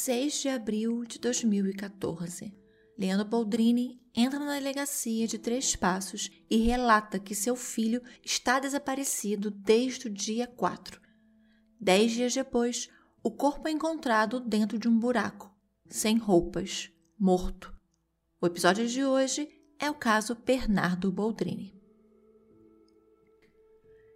6 de abril de 2014. Leandro Boldrini entra na delegacia de Três Passos e relata que seu filho está desaparecido desde o dia 4. Dez dias depois, o corpo é encontrado dentro de um buraco, sem roupas, morto. O episódio de hoje é o caso Bernardo Boldrini.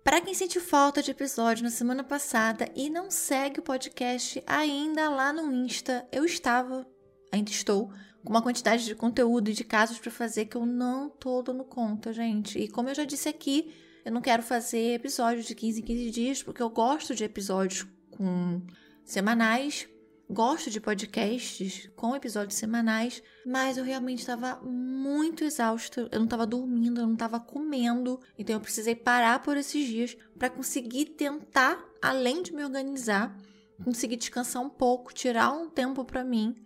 Para quem sentiu falta de episódio na semana passada e não segue o podcast ainda lá no Insta, eu estava, ainda estou, com uma quantidade de conteúdo e de casos para fazer que eu não tô dando conta, gente. E como eu já disse aqui, eu não quero fazer episódios de 15 em 15 dias, porque eu gosto de episódios com semanais, gosto de podcasts com episódios semanais, mas eu realmente estava muito exausta, eu não estava dormindo, eu não estava comendo, então eu precisei parar por esses dias para conseguir tentar, além de me organizar, conseguir descansar um pouco, tirar um tempo para mim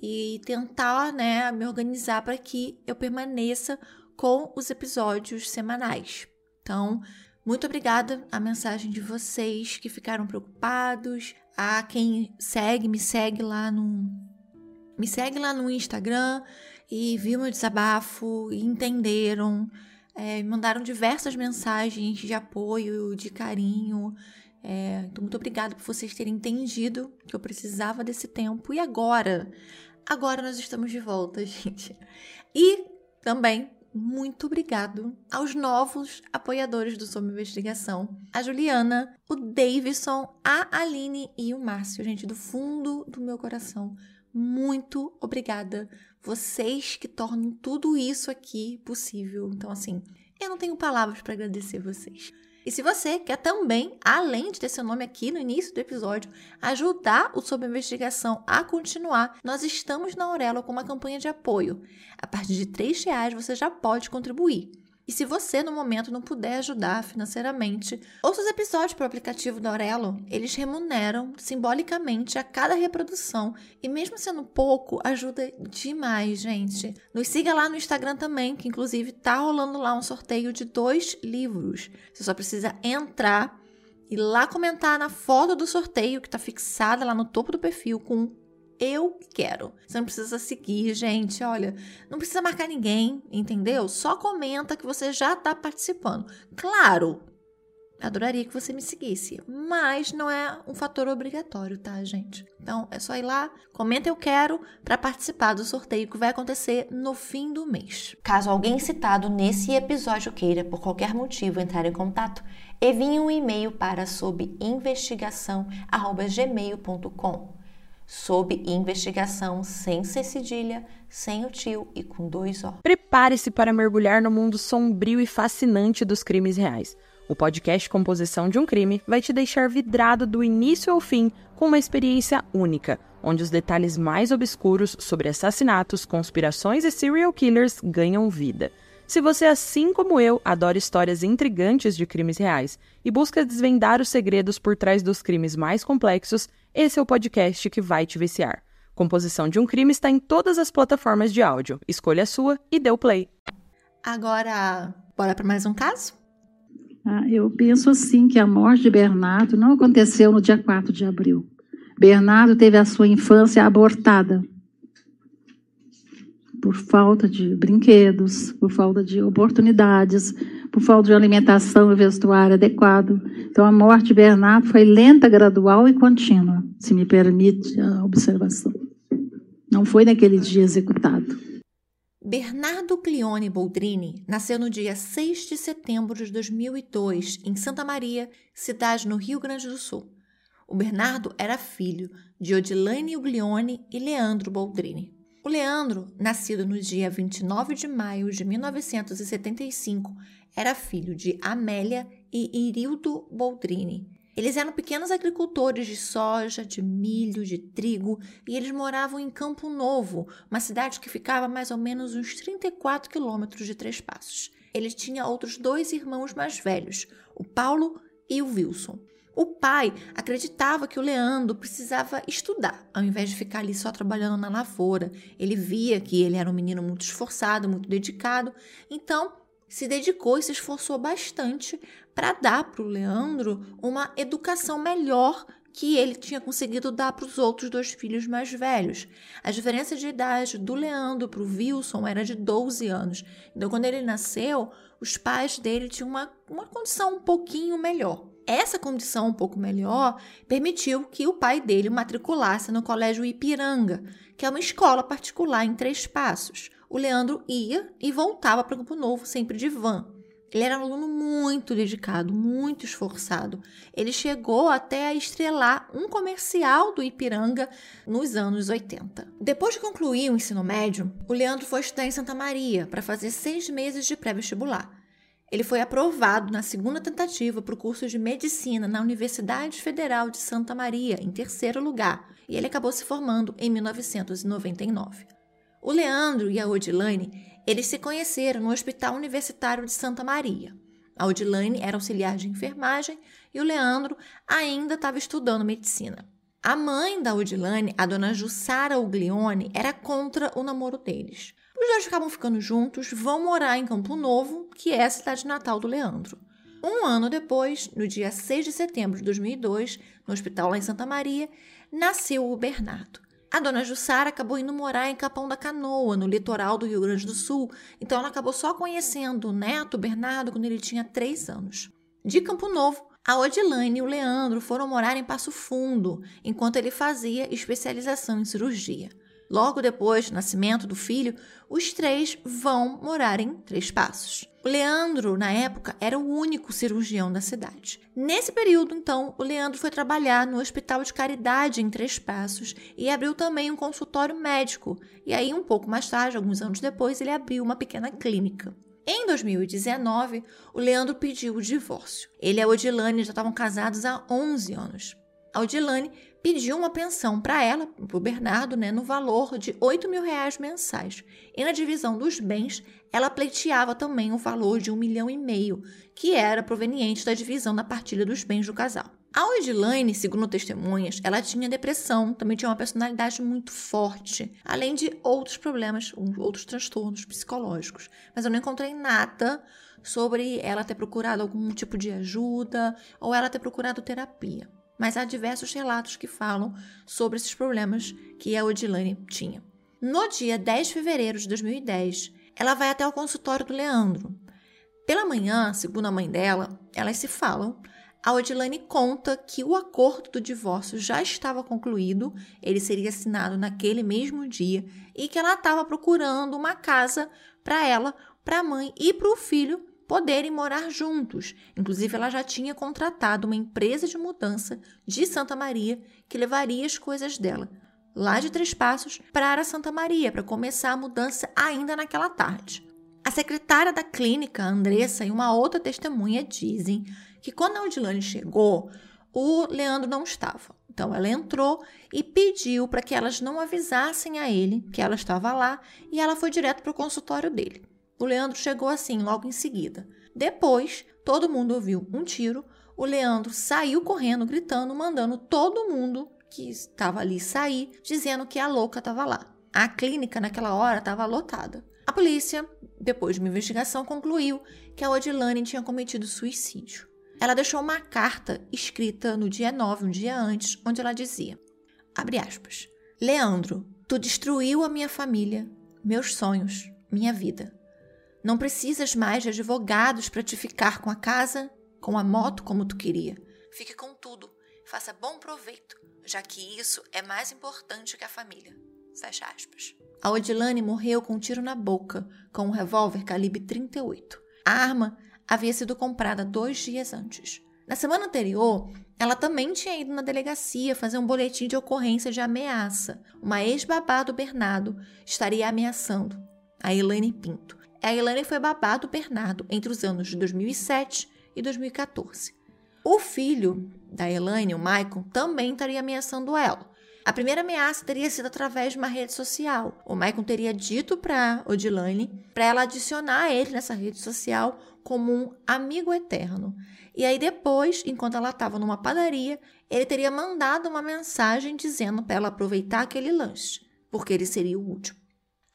e tentar, né, me organizar para que eu permaneça com os episódios semanais. Então, muito obrigada. A mensagem de vocês que ficaram preocupados, a quem segue, me segue lá no me segue lá no Instagram e viu meu desabafo e entenderam, é, mandaram diversas mensagens de apoio, de carinho. É, então, muito obrigada por vocês terem entendido que eu precisava desse tempo. E agora? Agora nós estamos de volta, gente. E também muito obrigado aos novos apoiadores do Sob Investigação. A Juliana, o Davidson, a Aline e o Márcio. Gente, do fundo do meu coração, muito obrigada. Vocês que tornam tudo isso aqui possível. Então, assim, eu não tenho palavras para agradecer vocês. E se você quer também, além de ter seu nome aqui no início do episódio, ajudar o Sob Investigação a continuar, nós estamos na Aurelo com uma campanha de apoio. A partir de R$ reais você já pode contribuir. E se você no momento não puder ajudar financeiramente, ouça os episódios para o aplicativo da Aurelo. Eles remuneram simbolicamente a cada reprodução e mesmo sendo pouco, ajuda demais, gente. Nos siga lá no Instagram também, que inclusive tá rolando lá um sorteio de dois livros. Você só precisa entrar e lá comentar na foto do sorteio que está fixada lá no topo do perfil com eu quero. Você não precisa seguir, gente. Olha, não precisa marcar ninguém, entendeu? Só comenta que você já está participando. Claro, adoraria que você me seguisse, mas não é um fator obrigatório, tá, gente? Então é só ir lá, comenta eu quero para participar do sorteio que vai acontecer no fim do mês. Caso alguém citado nesse episódio queira, por qualquer motivo, entrar em contato, envie um e-mail para sob investigação@gmail.com sob investigação sem ser cedilha, sem o tio e com dois O. Prepare-se para mergulhar no mundo sombrio e fascinante dos crimes reais. O podcast Composição de um Crime vai te deixar vidrado do início ao fim com uma experiência única, onde os detalhes mais obscuros sobre assassinatos, conspirações e serial killers ganham vida. Se você, assim como eu, adora histórias intrigantes de crimes reais e busca desvendar os segredos por trás dos crimes mais complexos, esse é o podcast que vai te viciar. Composição de um crime está em todas as plataformas de áudio. Escolha a sua e dê o play. Agora, bora para mais um caso? Ah, eu penso assim que a morte de Bernardo não aconteceu no dia 4 de abril. Bernardo teve a sua infância abortada por falta de brinquedos, por falta de oportunidades, por falta de alimentação e vestuário adequado. Então, a morte de Bernardo foi lenta, gradual e contínua, se me permite a observação. Não foi naquele dia executado. Bernardo Clione Boldrini nasceu no dia 6 de setembro de 2002, em Santa Maria, cidade no Rio Grande do Sul. O Bernardo era filho de Odilane Uglione e Leandro Boldrini. O Leandro, nascido no dia 29 de maio de 1975, era filho de Amélia e Irildo Boldrini. Eles eram pequenos agricultores de soja, de milho, de trigo e eles moravam em Campo Novo, uma cidade que ficava a mais ou menos uns 34 quilômetros de Três Passos. Ele tinha outros dois irmãos mais velhos, o Paulo e o Wilson. O pai acreditava que o Leandro precisava estudar, ao invés de ficar ali só trabalhando na lavoura. Ele via que ele era um menino muito esforçado, muito dedicado, então se dedicou e se esforçou bastante para dar para o Leandro uma educação melhor que ele tinha conseguido dar para os outros dois filhos mais velhos. A diferença de idade do Leandro para o Wilson era de 12 anos. Então, quando ele nasceu, os pais dele tinham uma, uma condição um pouquinho melhor. Essa condição um pouco melhor permitiu que o pai dele matriculasse no Colégio Ipiranga, que é uma escola particular em Três Passos. O Leandro ia e voltava para Campo Novo sempre de van. Ele era um aluno muito dedicado, muito esforçado. Ele chegou até a estrelar um comercial do Ipiranga nos anos 80. Depois de concluir o ensino médio, o Leandro foi estudar em Santa Maria para fazer seis meses de pré-vestibular. Ele foi aprovado na segunda tentativa para o curso de medicina na Universidade Federal de Santa Maria, em terceiro lugar, e ele acabou se formando em 1999. O Leandro e a Odilane eles se conheceram no Hospital Universitário de Santa Maria. A Odilane era auxiliar de enfermagem e o Leandro ainda estava estudando medicina. A mãe da Odilane, a dona Jussara Uglione, era contra o namoro deles. Os dois acabam ficando juntos, vão morar em Campo Novo, que é a cidade natal do Leandro. Um ano depois, no dia 6 de setembro de 2002, no hospital lá em Santa Maria, nasceu o Bernardo. A dona Jussara acabou indo morar em Capão da Canoa, no litoral do Rio Grande do Sul, então ela acabou só conhecendo o neto Bernardo quando ele tinha três anos. De Campo Novo, a Odilane e o Leandro foram morar em Passo Fundo, enquanto ele fazia especialização em cirurgia. Logo depois do nascimento do filho, os três vão morar em Três Passos. O Leandro, na época, era o único cirurgião da cidade. Nesse período, então, o Leandro foi trabalhar no Hospital de Caridade em Três Passos e abriu também um consultório médico. E aí, um pouco mais tarde, alguns anos depois, ele abriu uma pequena clínica. Em 2019, o Leandro pediu o divórcio. Ele e a Odilane já estavam casados há 11 anos. A Odilane pediu uma pensão para ela, para o Bernardo, né, no valor de 8 mil reais mensais. E na divisão dos bens, ela pleiteava também o valor de um milhão e meio, que era proveniente da divisão da partilha dos bens do casal. A Odilane, segundo testemunhas, ela tinha depressão, também tinha uma personalidade muito forte, além de outros problemas, outros transtornos psicológicos. Mas eu não encontrei nada sobre ela ter procurado algum tipo de ajuda ou ela ter procurado terapia mas há diversos relatos que falam sobre esses problemas que a Odilane tinha. No dia 10 de fevereiro de 2010, ela vai até o consultório do Leandro. Pela manhã, segundo a mãe dela, elas se falam. A Odilane conta que o acordo do divórcio já estava concluído, ele seria assinado naquele mesmo dia e que ela estava procurando uma casa para ela, para a mãe e para o filho poderem morar juntos. Inclusive, ela já tinha contratado uma empresa de mudança de Santa Maria que levaria as coisas dela lá de Três Passos para Santa Maria para começar a mudança ainda naquela tarde. A secretária da clínica, Andressa, e uma outra testemunha dizem que quando a Odilane chegou, o Leandro não estava. Então ela entrou e pediu para que elas não avisassem a ele que ela estava lá e ela foi direto para o consultório dele. O Leandro chegou assim, logo em seguida. Depois, todo mundo ouviu um tiro. O Leandro saiu correndo, gritando, mandando todo mundo que estava ali sair, dizendo que a louca estava lá. A clínica, naquela hora, estava lotada. A polícia, depois de uma investigação, concluiu que a Odilane tinha cometido suicídio. Ela deixou uma carta escrita no dia 9, um dia antes, onde ela dizia: aspas, Leandro, tu destruiu a minha família, meus sonhos, minha vida. Não precisas mais de advogados para te ficar com a casa, com a moto como tu queria. Fique com tudo, faça bom proveito, já que isso é mais importante que a família. Fecha aspas. A Odilane morreu com um tiro na boca, com um revólver calibre 38. A arma havia sido comprada dois dias antes. Na semana anterior, ela também tinha ido na delegacia fazer um boletim de ocorrência de ameaça. Uma ex-babá do Bernardo estaria ameaçando a Elaine Pinto. A Elaine foi babá do Bernardo entre os anos de 2007 e 2014. O filho da Elaine, o Michael, também estaria ameaçando ela. A primeira ameaça teria sido através de uma rede social. O Michael teria dito para Odilane para ela adicionar ele nessa rede social como um amigo eterno. E aí depois, enquanto ela estava numa padaria, ele teria mandado uma mensagem dizendo para ela aproveitar aquele lanche, porque ele seria o último.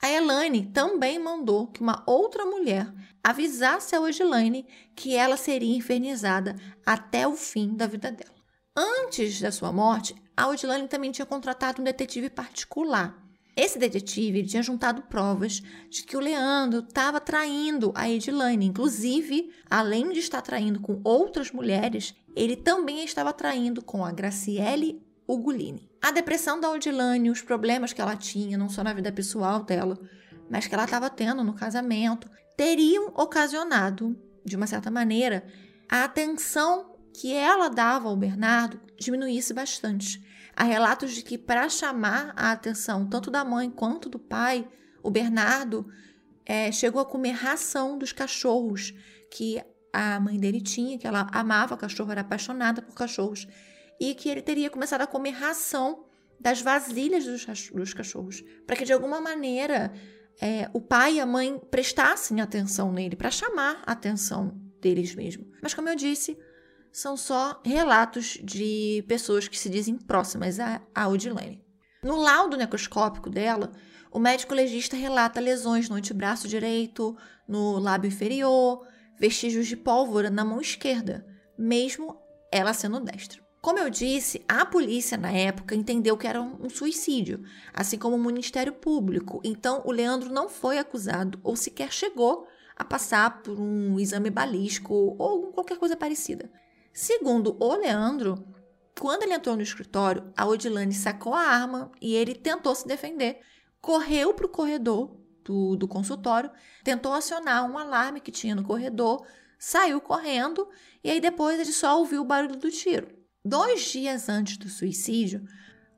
A Elaine também mandou que uma outra mulher avisasse a Odilane que ela seria infernizada até o fim da vida dela. Antes da sua morte, a Odilane também tinha contratado um detetive particular. Esse detetive tinha juntado provas de que o Leandro estava traindo a Edilane. Inclusive, além de estar traindo com outras mulheres, ele também estava traindo com a Graciele Ugolini. A depressão da Odilane, os problemas que ela tinha, não só na vida pessoal dela, mas que ela estava tendo no casamento, teriam ocasionado, de uma certa maneira, a atenção que ela dava ao Bernardo diminuísse bastante. Há relatos de que, para chamar a atenção tanto da mãe quanto do pai, o Bernardo é, chegou a comer ração dos cachorros que a mãe dele tinha, que ela amava cachorro, era apaixonada por cachorros, e que ele teria começado a comer ração das vasilhas dos, dos cachorros, para que de alguma maneira é, o pai e a mãe prestassem atenção nele, para chamar a atenção deles mesmo. Mas como eu disse, são só relatos de pessoas que se dizem próximas a, a Odilene. No laudo necroscópico dela, o médico legista relata lesões no antebraço direito, no lábio inferior, vestígios de pólvora na mão esquerda, mesmo ela sendo destra. Como eu disse, a polícia na época entendeu que era um suicídio, assim como o Ministério Público. Então, o Leandro não foi acusado ou sequer chegou a passar por um exame balístico ou qualquer coisa parecida. Segundo o Leandro, quando ele entrou no escritório, a Odilane sacou a arma e ele tentou se defender. Correu para o corredor do, do consultório, tentou acionar um alarme que tinha no corredor, saiu correndo e aí depois ele só ouviu o barulho do tiro. Dois dias antes do suicídio,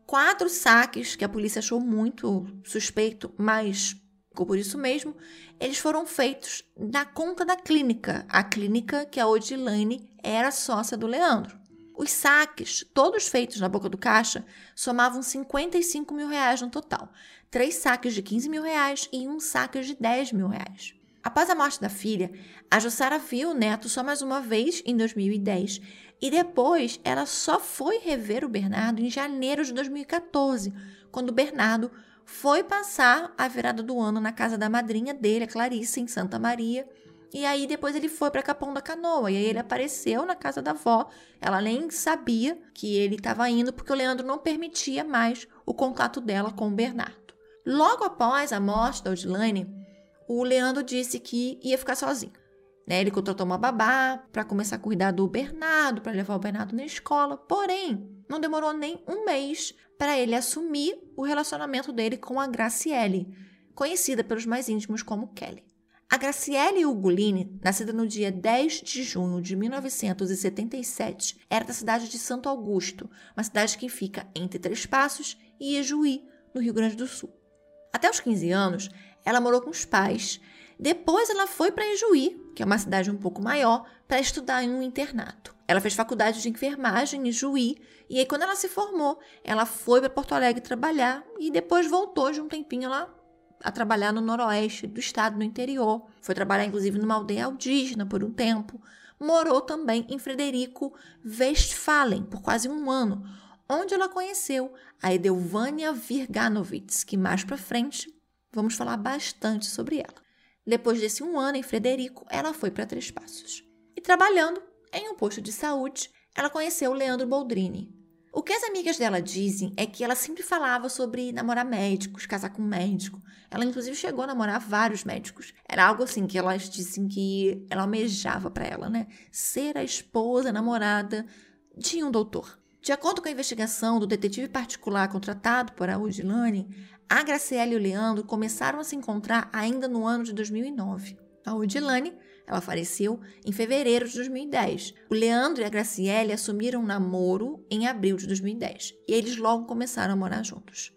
quatro saques que a polícia achou muito suspeito, mas por isso mesmo, eles foram feitos na conta da clínica, a clínica que a Odilane era sócia do Leandro. Os saques, todos feitos na boca do caixa, somavam 55 mil reais no total. Três saques de 15 mil reais e um saque de 10 mil reais. Após a morte da filha, a Jussara viu o neto só mais uma vez em 2010 e depois ela só foi rever o Bernardo em janeiro de 2014, quando o Bernardo foi passar a virada do ano na casa da madrinha dele, a em Santa Maria. E aí depois ele foi para Capão da Canoa. E aí ele apareceu na casa da avó. Ela nem sabia que ele estava indo porque o Leandro não permitia mais o contato dela com o Bernardo. Logo após a morte da Odilane, o Leandro disse que ia ficar sozinho. Né? Ele contratou uma babá para começar a cuidar do Bernardo, para levar o Bernardo na escola. Porém, não demorou nem um mês para ele assumir o relacionamento dele com a Graciele, conhecida pelos mais íntimos como Kelly. A Graciele Ugolini, nascida no dia 10 de junho de 1977, era da cidade de Santo Augusto, uma cidade que fica entre Três Passos e Ijuí, no Rio Grande do Sul. Até os 15 anos, ela morou com os pais. Depois ela foi para Ijuí, que é uma cidade um pouco maior, para estudar em um internato. Ela fez faculdade de enfermagem em Juí, e aí quando ela se formou, ela foi para Porto Alegre trabalhar e depois voltou de um tempinho lá a trabalhar no noroeste do estado, no interior. Foi trabalhar inclusive numa aldeia indígena por um tempo. Morou também em Frederico Westphalen por quase um ano, onde ela conheceu a Edelvânia Virganovitz, que mais para frente vamos falar bastante sobre ela. Depois desse um ano em Frederico, ela foi para Três Passos. E trabalhando em um posto de saúde, ela conheceu o Leandro Boldrini. O que as amigas dela dizem é que ela sempre falava sobre namorar médicos, casar com médico. Ela, inclusive, chegou a namorar vários médicos. Era algo assim que elas dizem que ela almejava para ela, né? Ser a esposa, a namorada de um doutor. De acordo com a investigação do detetive particular contratado por Audilane, a Graciela e o Leandro começaram a se encontrar ainda no ano de 2009. A Odilane, ela faleceu em fevereiro de 2010. O Leandro e a Graciele assumiram um namoro em abril de 2010 e eles logo começaram a morar juntos.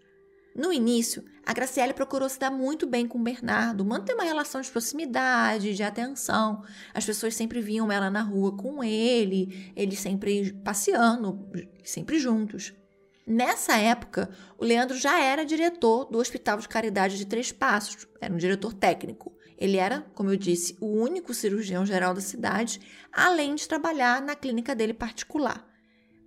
No início, a Graciele procurou se dar muito bem com o Bernardo, manter uma relação de proximidade, de atenção. As pessoas sempre viam ela na rua com ele, eles sempre passeando, sempre juntos. Nessa época, o Leandro já era diretor do Hospital de Caridade de Três Passos, era um diretor técnico. Ele era, como eu disse, o único cirurgião geral da cidade, além de trabalhar na clínica dele particular.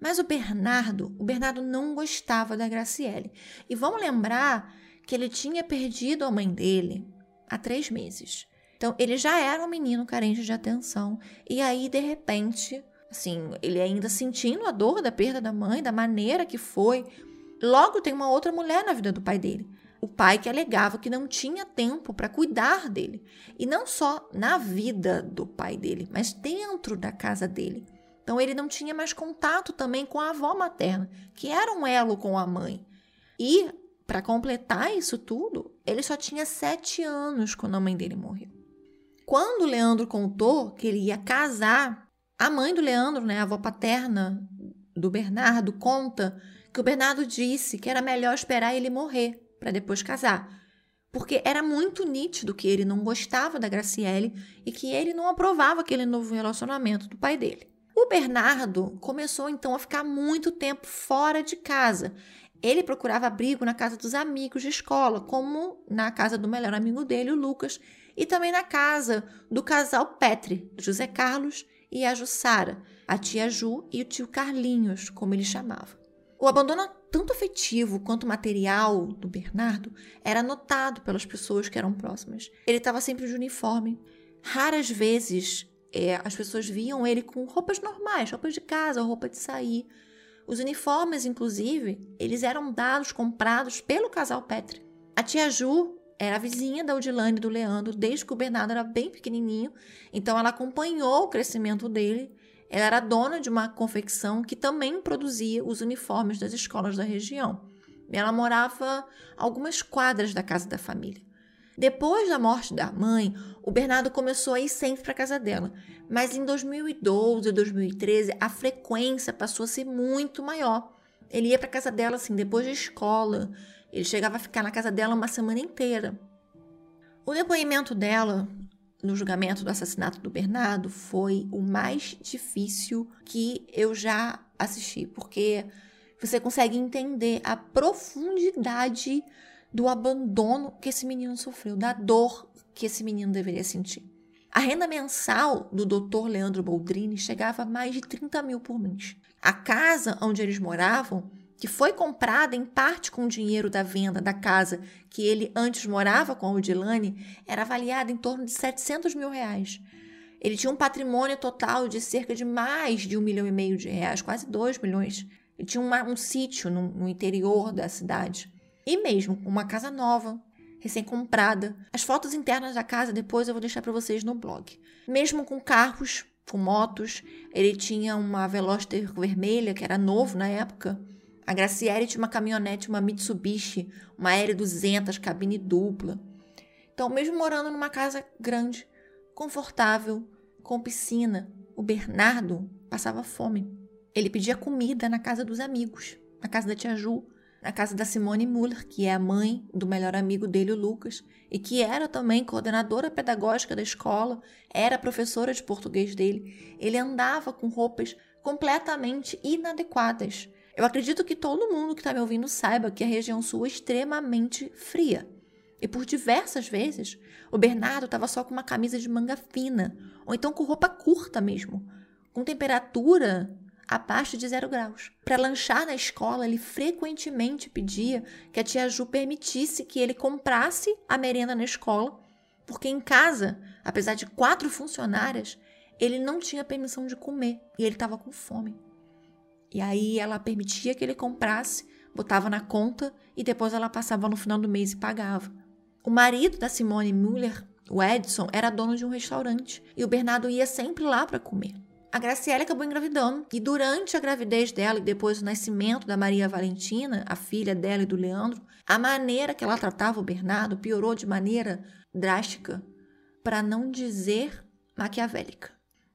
Mas o Bernardo, o Bernardo não gostava da Graciele. E vamos lembrar que ele tinha perdido a mãe dele há três meses. Então, ele já era um menino carente de atenção. E aí, de repente, Assim, ele ainda sentindo a dor da perda da mãe, da maneira que foi. Logo tem uma outra mulher na vida do pai dele. O pai que alegava que não tinha tempo para cuidar dele. E não só na vida do pai dele, mas dentro da casa dele. Então ele não tinha mais contato também com a avó materna, que era um elo com a mãe. E, para completar isso tudo, ele só tinha sete anos quando a mãe dele morreu. Quando o Leandro contou que ele ia casar, a mãe do Leandro, né, a avó paterna do Bernardo, conta que o Bernardo disse que era melhor esperar ele morrer para depois casar, porque era muito nítido que ele não gostava da Graciele e que ele não aprovava aquele novo relacionamento do pai dele. O Bernardo começou então a ficar muito tempo fora de casa. Ele procurava abrigo na casa dos amigos de escola, como na casa do melhor amigo dele, o Lucas, e também na casa do casal Petri, José Carlos e a Jussara, a tia Ju e o tio Carlinhos, como ele chamava. O abandono tanto afetivo quanto material do Bernardo era notado pelas pessoas que eram próximas. Ele estava sempre de uniforme. Raras vezes é, as pessoas viam ele com roupas normais, roupas de casa, roupa de sair. Os uniformes, inclusive, eles eram dados, comprados pelo casal Petri. A tia Ju era vizinha da Odilane e do Leandro desde que o Bernardo era bem pequenininho, então ela acompanhou o crescimento dele. Ela era dona de uma confecção que também produzia os uniformes das escolas da região. Ela morava algumas quadras da casa da família. Depois da morte da mãe, o Bernardo começou a ir sempre para casa dela, mas em 2012 e 2013 a frequência passou a ser muito maior. Ele ia para casa dela assim depois da escola, ele chegava a ficar na casa dela uma semana inteira. O depoimento dela no julgamento do assassinato do Bernardo foi o mais difícil que eu já assisti, porque você consegue entender a profundidade do abandono que esse menino sofreu, da dor que esse menino deveria sentir. A renda mensal do Dr. Leandro Boldrini chegava a mais de 30 mil por mês. A casa onde eles moravam que foi comprada em parte com o dinheiro da venda da casa que ele antes morava com a Odilane, era avaliada em torno de 700 mil reais. Ele tinha um patrimônio total de cerca de mais de um milhão e meio de reais, quase dois milhões. Ele tinha uma, um sítio no, no interior da cidade. E mesmo uma casa nova, recém-comprada. As fotos internas da casa depois eu vou deixar para vocês no blog. Mesmo com carros, com motos, ele tinha uma Veloster vermelha, que era novo na época, a Graciele tinha uma caminhonete, uma Mitsubishi, uma L200, cabine dupla. Então, mesmo morando numa casa grande, confortável, com piscina, o Bernardo passava fome. Ele pedia comida na casa dos amigos, na casa da tia Ju, na casa da Simone Muller, que é a mãe do melhor amigo dele, o Lucas, e que era também coordenadora pedagógica da escola, era professora de português dele. Ele andava com roupas completamente inadequadas eu acredito que todo mundo que está me ouvindo saiba que a região sul é extremamente fria. E por diversas vezes, o Bernardo estava só com uma camisa de manga fina, ou então com roupa curta mesmo, com temperatura abaixo de zero graus. Para lanchar na escola, ele frequentemente pedia que a tia Ju permitisse que ele comprasse a merenda na escola, porque em casa, apesar de quatro funcionárias, ele não tinha permissão de comer e ele estava com fome. E aí ela permitia que ele comprasse, botava na conta e depois ela passava no final do mês e pagava. O marido da Simone Müller, o Edson, era dono de um restaurante e o Bernardo ia sempre lá para comer. A Graciela acabou engravidando e durante a gravidez dela e depois o nascimento da Maria Valentina, a filha dela e do Leandro, a maneira que ela tratava o Bernardo piorou de maneira drástica, para não dizer maquiavélica.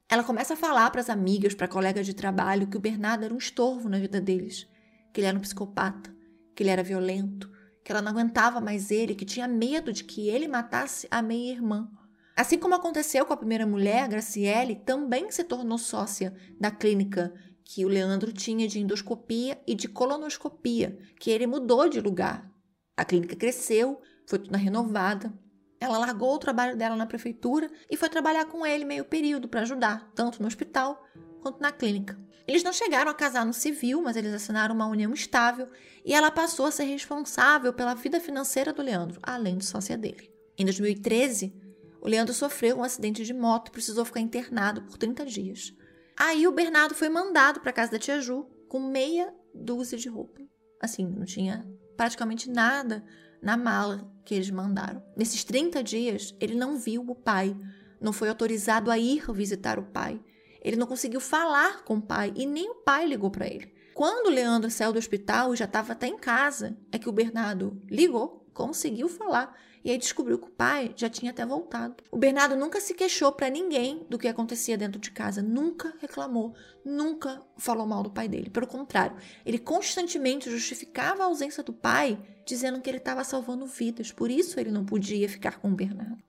Ela começa a falar para as amigas, para colegas de trabalho, que o Bernardo era um estorvo na vida deles, que ele era um psicopata, que ele era violento, que ela não aguentava mais ele, que tinha medo de que ele matasse a meia-irmã. Assim como aconteceu com a primeira mulher, Graciele também se tornou sócia da clínica que o Leandro tinha de endoscopia e de colonoscopia, que ele mudou de lugar. A clínica cresceu, foi toda renovada, ela largou o trabalho dela na prefeitura e foi trabalhar com ele meio período para ajudar, tanto no hospital quanto na clínica. Eles não chegaram a casar no civil, mas eles assinaram uma união estável e ela passou a ser responsável pela vida financeira do Leandro, além de sócia dele. Em 2013, o Leandro sofreu um acidente de moto e precisou ficar internado por 30 dias. Aí o Bernardo foi mandado para casa da tia Ju com meia dúzia de roupa. Assim, não tinha praticamente nada na mala que eles mandaram. Nesses 30 dias, ele não viu o pai, não foi autorizado a ir visitar o pai. Ele não conseguiu falar com o pai e nem o pai ligou para ele. Quando o Leandro saiu do hospital e já estava até em casa, é que o Bernardo ligou, conseguiu falar e aí descobriu que o pai já tinha até voltado. O Bernardo nunca se queixou para ninguém do que acontecia dentro de casa, nunca reclamou, nunca falou mal do pai dele. Pelo contrário, ele constantemente justificava a ausência do pai, dizendo que ele estava salvando vidas, por isso ele não podia ficar com o Bernardo.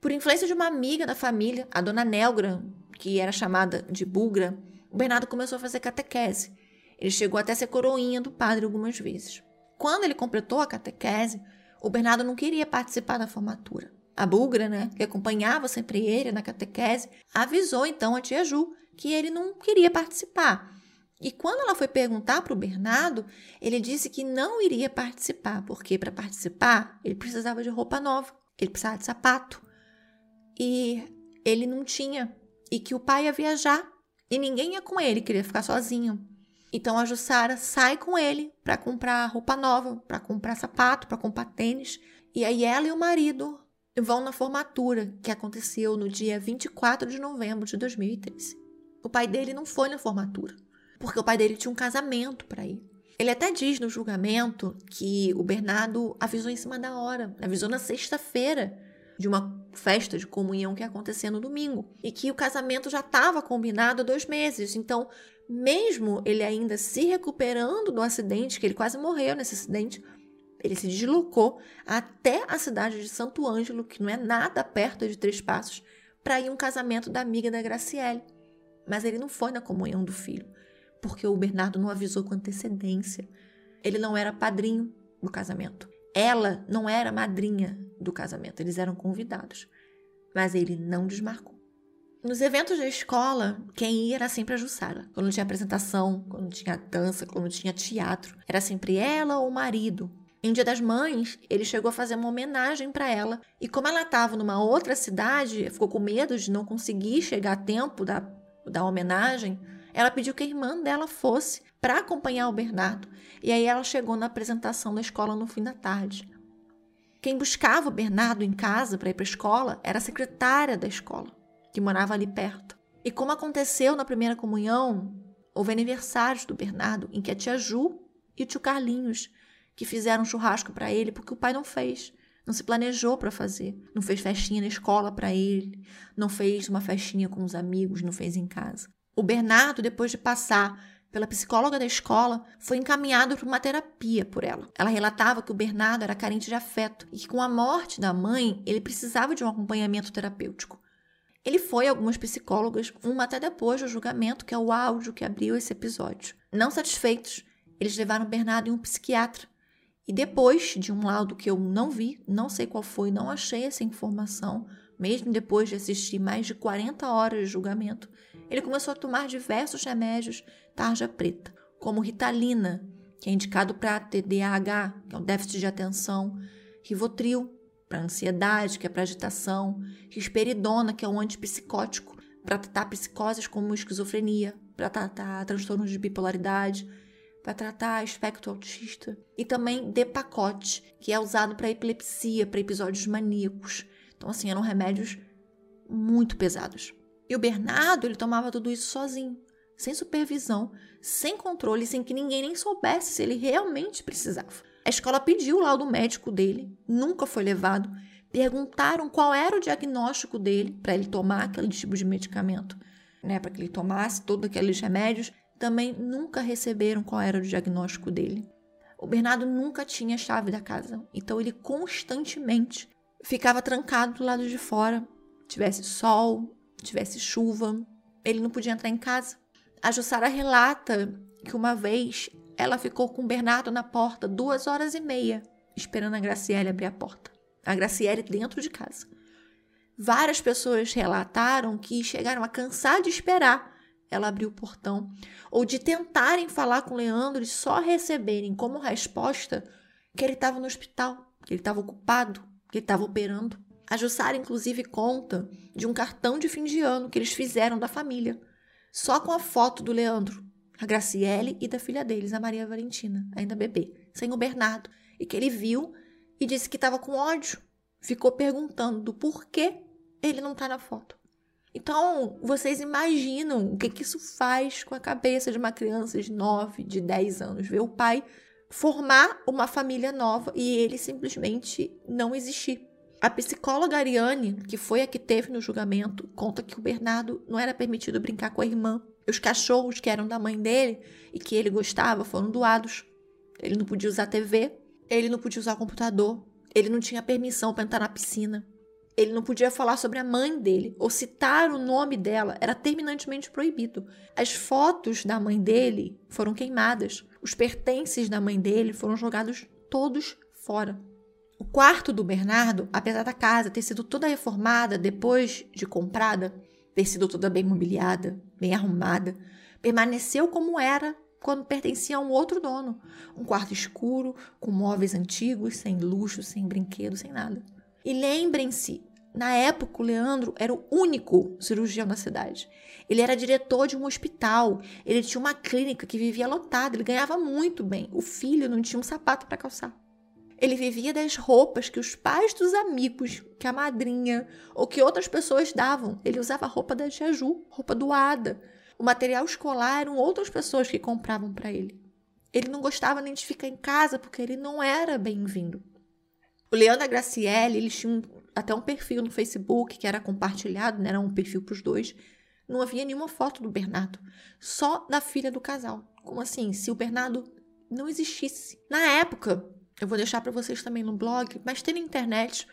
Por influência de uma amiga da família, a dona Nelgra, que era chamada de Bugra, o Bernardo começou a fazer catequese. Ele chegou até ser coroinha do padre algumas vezes. Quando ele completou a catequese, o Bernardo não queria participar da formatura. A Bugra, né, que acompanhava sempre ele na catequese, avisou então a tia Ju que ele não queria participar. E quando ela foi perguntar para o Bernardo, ele disse que não iria participar, porque para participar ele precisava de roupa nova, ele precisava de sapato e ele não tinha, e que o pai ia viajar e ninguém ia com ele, queria ficar sozinho. Então a Jussara sai com ele para comprar roupa nova, para comprar sapato, para comprar tênis. E aí ela e o marido vão na formatura, que aconteceu no dia 24 de novembro de 2013. O pai dele não foi na formatura, porque o pai dele tinha um casamento para ir. Ele até diz no julgamento que o Bernardo avisou em cima da hora, avisou na sexta-feira de uma festa de comunhão que ia acontecer no domingo. E que o casamento já estava combinado há dois meses. Então, mesmo ele ainda se recuperando do acidente, que ele quase morreu nesse acidente, ele se deslocou até a cidade de Santo Ângelo, que não é nada perto de Três Passos, para ir um casamento da amiga da Graciele. Mas ele não foi na comunhão do filho, porque o Bernardo não avisou com antecedência. Ele não era padrinho do casamento. Ela não era madrinha do casamento, eles eram convidados. Mas ele não desmarcou. Nos eventos da escola, quem ia era sempre a Jussara. Quando tinha apresentação, quando tinha dança, quando tinha teatro, era sempre ela ou o marido. Em Dia das Mães, ele chegou a fazer uma homenagem para ela. E como ela estava numa outra cidade, ficou com medo de não conseguir chegar a tempo da, da homenagem, ela pediu que a irmã dela fosse para acompanhar o Bernardo. E aí ela chegou na apresentação da escola no fim da tarde. Quem buscava o Bernardo em casa para ir para a escola era a secretária da escola, que morava ali perto. E como aconteceu na primeira comunhão, houve aniversários do Bernardo em que a tia Ju e o tio Carlinhos que fizeram um churrasco para ele porque o pai não fez, não se planejou para fazer, não fez festinha na escola para ele, não fez uma festinha com os amigos, não fez em casa. O Bernardo, depois de passar pela psicóloga da escola, foi encaminhado para uma terapia por ela. Ela relatava que o Bernardo era carente de afeto e que com a morte da mãe, ele precisava de um acompanhamento terapêutico. Ele foi a algumas psicólogas, uma até depois do julgamento, que é o áudio que abriu esse episódio. Não satisfeitos, eles levaram Bernardo em um psiquiatra. E depois de um laudo que eu não vi, não sei qual foi, não achei essa informação, mesmo depois de assistir mais de 40 horas de julgamento, ele começou a tomar diversos remédios tarja preta, como Ritalina, que é indicado para TDAH, que é um déficit de atenção, Rivotril, para ansiedade, que é para agitação, Risperidona, que é um antipsicótico, para tratar psicoses como esquizofrenia, para tratar transtornos de bipolaridade, para tratar espectro autista, e também Depakote, que é usado para epilepsia, para episódios maníacos. Então, assim, eram remédios muito pesados. E o Bernardo, ele tomava tudo isso sozinho, sem supervisão, sem controle, sem que ninguém nem soubesse se ele realmente precisava. A escola pediu o laudo médico dele, nunca foi levado. Perguntaram qual era o diagnóstico dele para ele tomar aquele tipo de medicamento, né, para que ele tomasse todos aqueles remédios. Também nunca receberam qual era o diagnóstico dele. O Bernardo nunca tinha a chave da casa, então ele constantemente ficava trancado do lado de fora, tivesse sol, tivesse chuva, ele não podia entrar em casa. A Jussara relata que uma vez ela ficou com o Bernardo na porta duas horas e meia, esperando a Graciele abrir a porta. A Graciele dentro de casa. Várias pessoas relataram que chegaram a cansar de esperar ela abrir o portão, ou de tentarem falar com Leandro e só receberem como resposta que ele estava no hospital, que ele estava ocupado, que ele estava operando. A Jussara, inclusive, conta de um cartão de fim de ano que eles fizeram da família. só com a foto do Leandro, a Graciele e da filha deles, a Maria Valentina, ainda bebê, sem o Bernardo, e que ele viu e disse que estava com ódio. Ficou perguntando do porquê ele não está na foto. Então, vocês imaginam o que, que isso faz com a cabeça de uma criança de 9, de 10 anos, ver o pai formar uma família nova e ele simplesmente não existir. A psicóloga Ariane, que foi a que teve no julgamento, conta que o Bernardo não era permitido brincar com a irmã. Os cachorros que eram da mãe dele e que ele gostava foram doados. Ele não podia usar TV, ele não podia usar computador, ele não tinha permissão para entrar na piscina. Ele não podia falar sobre a mãe dele ou citar o nome dela, era terminantemente proibido. As fotos da mãe dele foram queimadas. Os pertences da mãe dele foram jogados todos fora. O quarto do Bernardo, apesar da casa ter sido toda reformada depois de comprada, ter sido toda bem mobiliada, bem arrumada, permaneceu como era quando pertencia a um outro dono. Um quarto escuro, com móveis antigos, sem luxo, sem brinquedo, sem nada. E lembrem-se, na época o Leandro era o único cirurgião na cidade. Ele era diretor de um hospital, ele tinha uma clínica que vivia lotada, ele ganhava muito bem. O filho não tinha um sapato para calçar. Ele vivia das roupas que os pais dos amigos, que a madrinha ou que outras pessoas davam. Ele usava roupa da Jaju, roupa doada. O material escolar eram outras pessoas que compravam para ele. Ele não gostava nem de ficar em casa porque ele não era bem-vindo. O Leandro Graciele, eles tinham até um perfil no Facebook que era compartilhado, né? era um perfil para os dois. Não havia nenhuma foto do Bernardo, só da filha do casal. Como assim? Se o Bernardo não existisse. Na época, eu vou deixar para vocês também no blog, mas tem na internet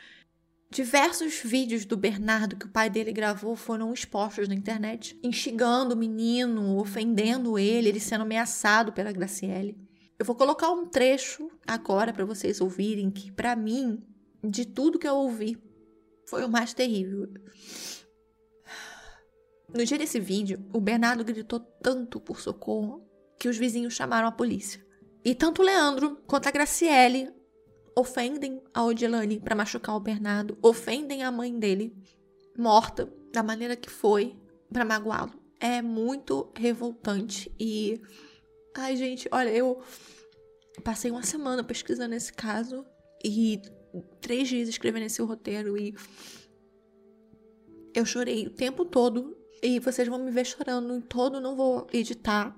diversos vídeos do Bernardo que o pai dele gravou foram expostos na internet, instigando o menino, ofendendo ele, ele sendo ameaçado pela Graciele. Eu vou colocar um trecho agora para vocês ouvirem que para mim, de tudo que eu ouvi, foi o mais terrível. No dia desse vídeo, o Bernardo gritou tanto por socorro que os vizinhos chamaram a polícia. E tanto o Leandro quanto a Graciele ofendem a Odilane para machucar o Bernardo, ofendem a mãe dele, morta da maneira que foi, para magoá-lo. É muito revoltante e. Ai, gente, olha, eu passei uma semana pesquisando esse caso e três dias escrevendo esse roteiro e eu chorei o tempo todo e vocês vão me ver chorando em todo. Não vou editar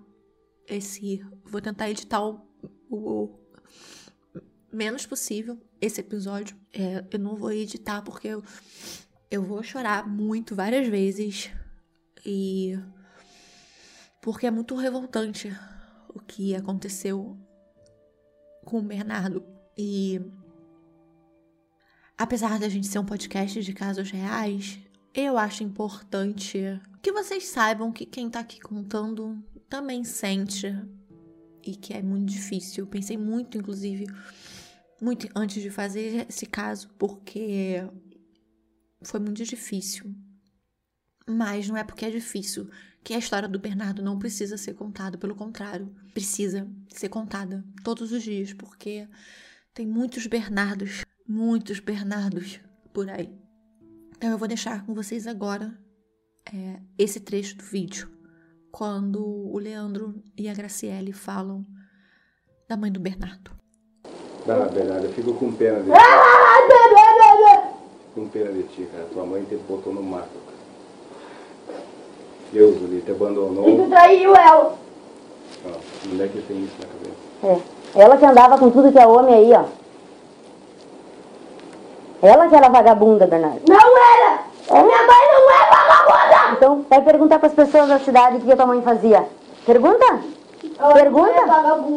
esse. Vou tentar editar o o menos possível esse episódio. É, eu não vou editar porque eu, eu vou chorar muito, várias vezes. E. Porque é muito revoltante o que aconteceu com o Bernardo. E. Apesar da gente ser um podcast de casos reais, eu acho importante que vocês saibam que quem tá aqui contando também sente e que é muito difícil. Eu pensei muito, inclusive, muito antes de fazer esse caso, porque foi muito difícil. Mas não é porque é difícil que a história do Bernardo não precisa ser contada, pelo contrário, precisa ser contada todos os dias, porque tem muitos Bernardos, muitos Bernardos por aí. Então eu vou deixar com vocês agora é, esse trecho do vídeo quando o Leandro e a Graciele falam da mãe do Bernardo. Ah, Bernardo, eu fico com pena de ti. com pena de ti, cara. Tua mãe te botou no mato, cara. Deus, ele te abandonou. E tu traiu ela. Ó, mulher que tem isso na cabeça. É. Ela que andava com tudo que é homem aí, ó. Ela que era vagabunda, Bernardo. Não era! Minha mãe não é vai perguntar para as pessoas da cidade o que a tua mãe fazia. Pergunta? pergunta?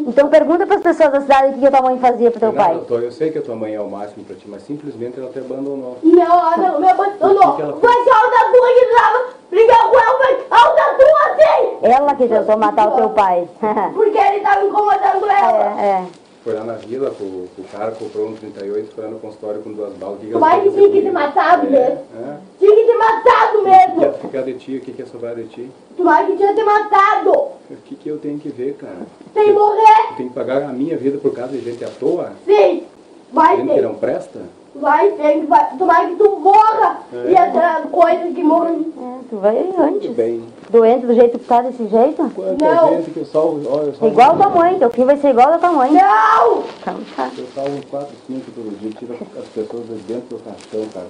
então pergunta para as pessoas da cidade o que a tua mãe fazia pro teu pai. Não, eu sei que a tua mãe é o máximo pra ti, mas simplesmente ela te abandonou. Não, ela não me abandonou. que ela fez? Foi só da tua que tava brigando com ela, foi a da tua sim! Ela que tentou matar o teu pai. Porque ele tava incomodando ela. É, é. Foi lá na vila, o, o cara comprou um 38, foi lá no consultório com duas balas. O que que que tinha que ter matado É, mesmo. é. Tinha que ter matado O que mesmo. ficar de ti? O que que ia sobrar de ti? Tu vai que tinha que ter matado. O que que eu tenho que ver, cara? Sem morrer. Eu tenho que pagar a minha vida por causa de gente à toa? Sim. Vai Gente que não presta? Vai ter que vai, tomara que tu morra. É. E essa coisa que morre. É, tu vai antes. bem. Doente do jeito que tá desse jeito? Quanta Não. gente que eu salvo, olha, eu salvo, Igual tua mãe, teu filho vai ser igual da tua mãe. Não! Então tá. eu salvo 4, 5 todo dia, tiro as pessoas de dentro do caixão, cara.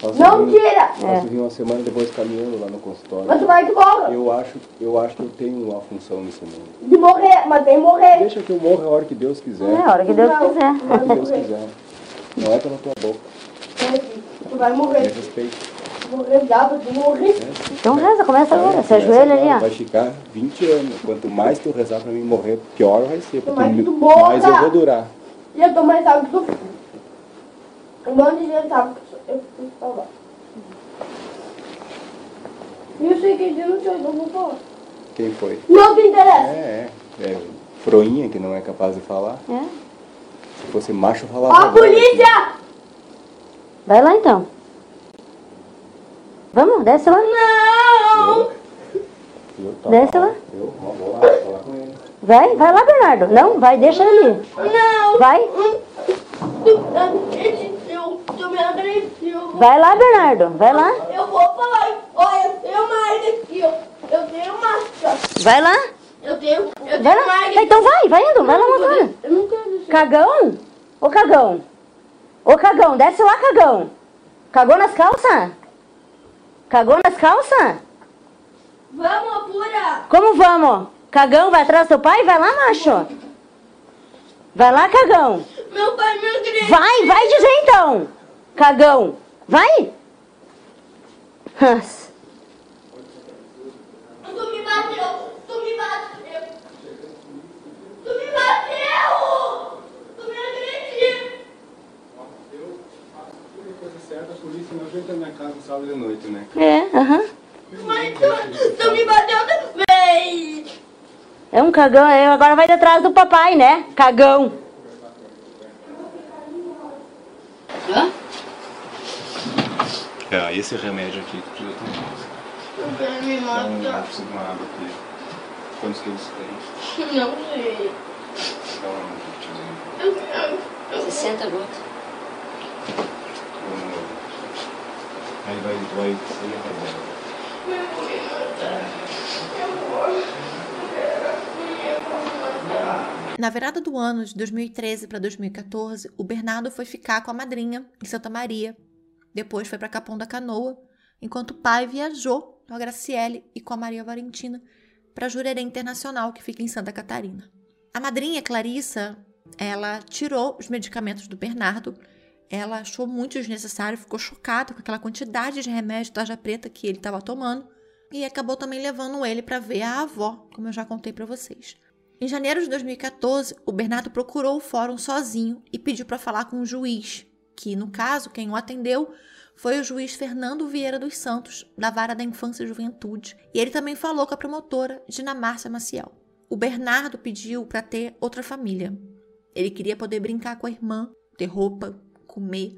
Faço Não vir- tira! Faço vir uma semana depois caminhando lá no consultório. Mas tomara que morra. Eu acho, eu acho que eu tenho uma função nesse mundo. De morrer, mas tem que morrer. Deixa que eu morra a hora que Deus quiser. É a hora que Deus Não. quiser. A hora que Deus quiser. Não é pela tua boca. Tu vai Me morrer. respeita. Morrer já, mas tu morrer. Então reza, começa agora. Se ajoelha ali, ó. Vai ficar 20 anos. Quanto mais tu rezar pra mim morrer, pior vai ser. Porque Mas tu mais eu vou durar. E a tua mãe sabe que tu. Um monte de gente sabe que eu fui salvar. E eu sei que não sei, não vou falar. Quem foi? Não te interessa. É, é. É froinha que não é capaz de falar. É. Se fosse macho, falava. Ó a agora. polícia! Vai lá então. Vamos, desce lá. Não! Eu, tá Desce lá. Eu vou lá falar com ele. Vai, vai lá, Bernardo. Não, vai, deixa ele. Não! Vai, Tu me agradeceu. vai lá, Bernardo. Vai lá. Eu vou falar. Olha, eu tenho mais aqui, ó. Eu tenho máscara. Vai lá. Eu tenho. Eu Vai tenho lá. Então vai, vai indo. Vai lá montando. Eu não quero deixar. Cagão? Ô cagão. Ô cagão, desce lá, cagão. Cagou nas calças? Cagou nas calças? Vamos, apura! Como vamos? Cagão vai atrás do teu pai? Vai lá, macho. Vai lá, cagão. Meu pai me agrediu. Vai, vai dizer então. Cagão. Vai. Nossa. Tu me bateu! Tu me bateu! Tu me bateu! Tu me agrediu! Tudo coisa certa, a polícia não entra na minha casa no sábado de noite, né? É, aham. Mas tu, tu me bateu também! É um cagão, é, agora vai atrás do papai, né? Cagão. É, esse remédio aqui que tu já tomou. Quer me Dá um, matar? eu preciso de uma água aqui. Quantos quilos você tem? Não sei. Dá. Eu quero. Eu 60 gotas. Aí vai. Na virada do ano de 2013 para 2014, o Bernardo foi ficar com a madrinha em Santa Maria. Depois foi para Capão da Canoa, enquanto o pai viajou com a Graciele e com a Maria Valentina para Jurerê Internacional, que fica em Santa Catarina. A madrinha, Clarissa, ela tirou os medicamentos do Bernardo. Ela achou muito desnecessário, ficou chocada com aquela quantidade de remédio tarja preta que ele estava tomando e acabou também levando ele para ver a avó, como eu já contei para vocês. Em janeiro de 2014, o Bernardo procurou o fórum sozinho e pediu para falar com o juiz, que no caso quem o atendeu foi o juiz Fernando Vieira dos Santos, da Vara da Infância e Juventude, e ele também falou com a promotora Dinamárcia Maciel. O Bernardo pediu para ter outra família. Ele queria poder brincar com a irmã, ter roupa, comer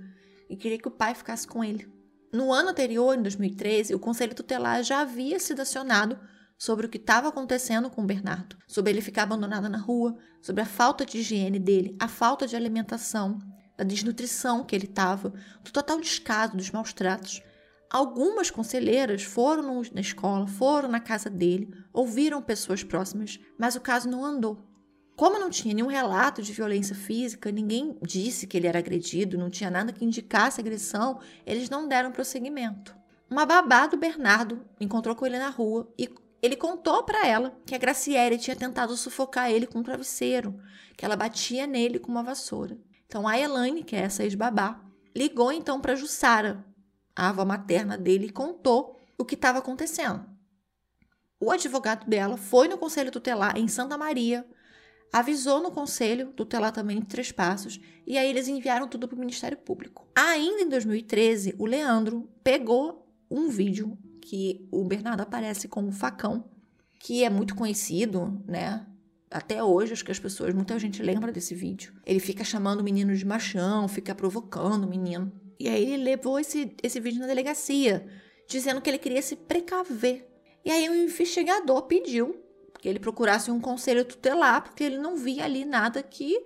e queria que o pai ficasse com ele. No ano anterior, em 2013, o Conselho Tutelar já havia sido acionado sobre o que estava acontecendo com o Bernardo, sobre ele ficar abandonado na rua, sobre a falta de higiene dele, a falta de alimentação, da desnutrição que ele estava, do total descaso, dos maus tratos. Algumas conselheiras foram na escola, foram na casa dele, ouviram pessoas próximas, mas o caso não andou. Como não tinha nenhum relato de violência física, ninguém disse que ele era agredido, não tinha nada que indicasse agressão, eles não deram prosseguimento. Uma babá do Bernardo encontrou com ele na rua e ele contou para ela que a Graciele tinha tentado sufocar ele com um travesseiro, que ela batia nele com uma vassoura. Então a Elaine, que é essa ex-babá, ligou então para Jussara, a avó materna dele, e contou o que estava acontecendo. O advogado dela foi no conselho tutelar em Santa Maria, avisou no conselho também em Três Passos, e aí eles enviaram tudo para o Ministério Público. Ainda em 2013, o Leandro pegou um vídeo que o Bernardo aparece com um facão, que é muito conhecido, né? Até hoje, acho que as pessoas, muita gente lembra desse vídeo. Ele fica chamando o menino de machão, fica provocando o menino. E aí ele levou esse, esse vídeo na delegacia, dizendo que ele queria se precaver. E aí o investigador pediu que ele procurasse um conselho tutelar, porque ele não via ali nada que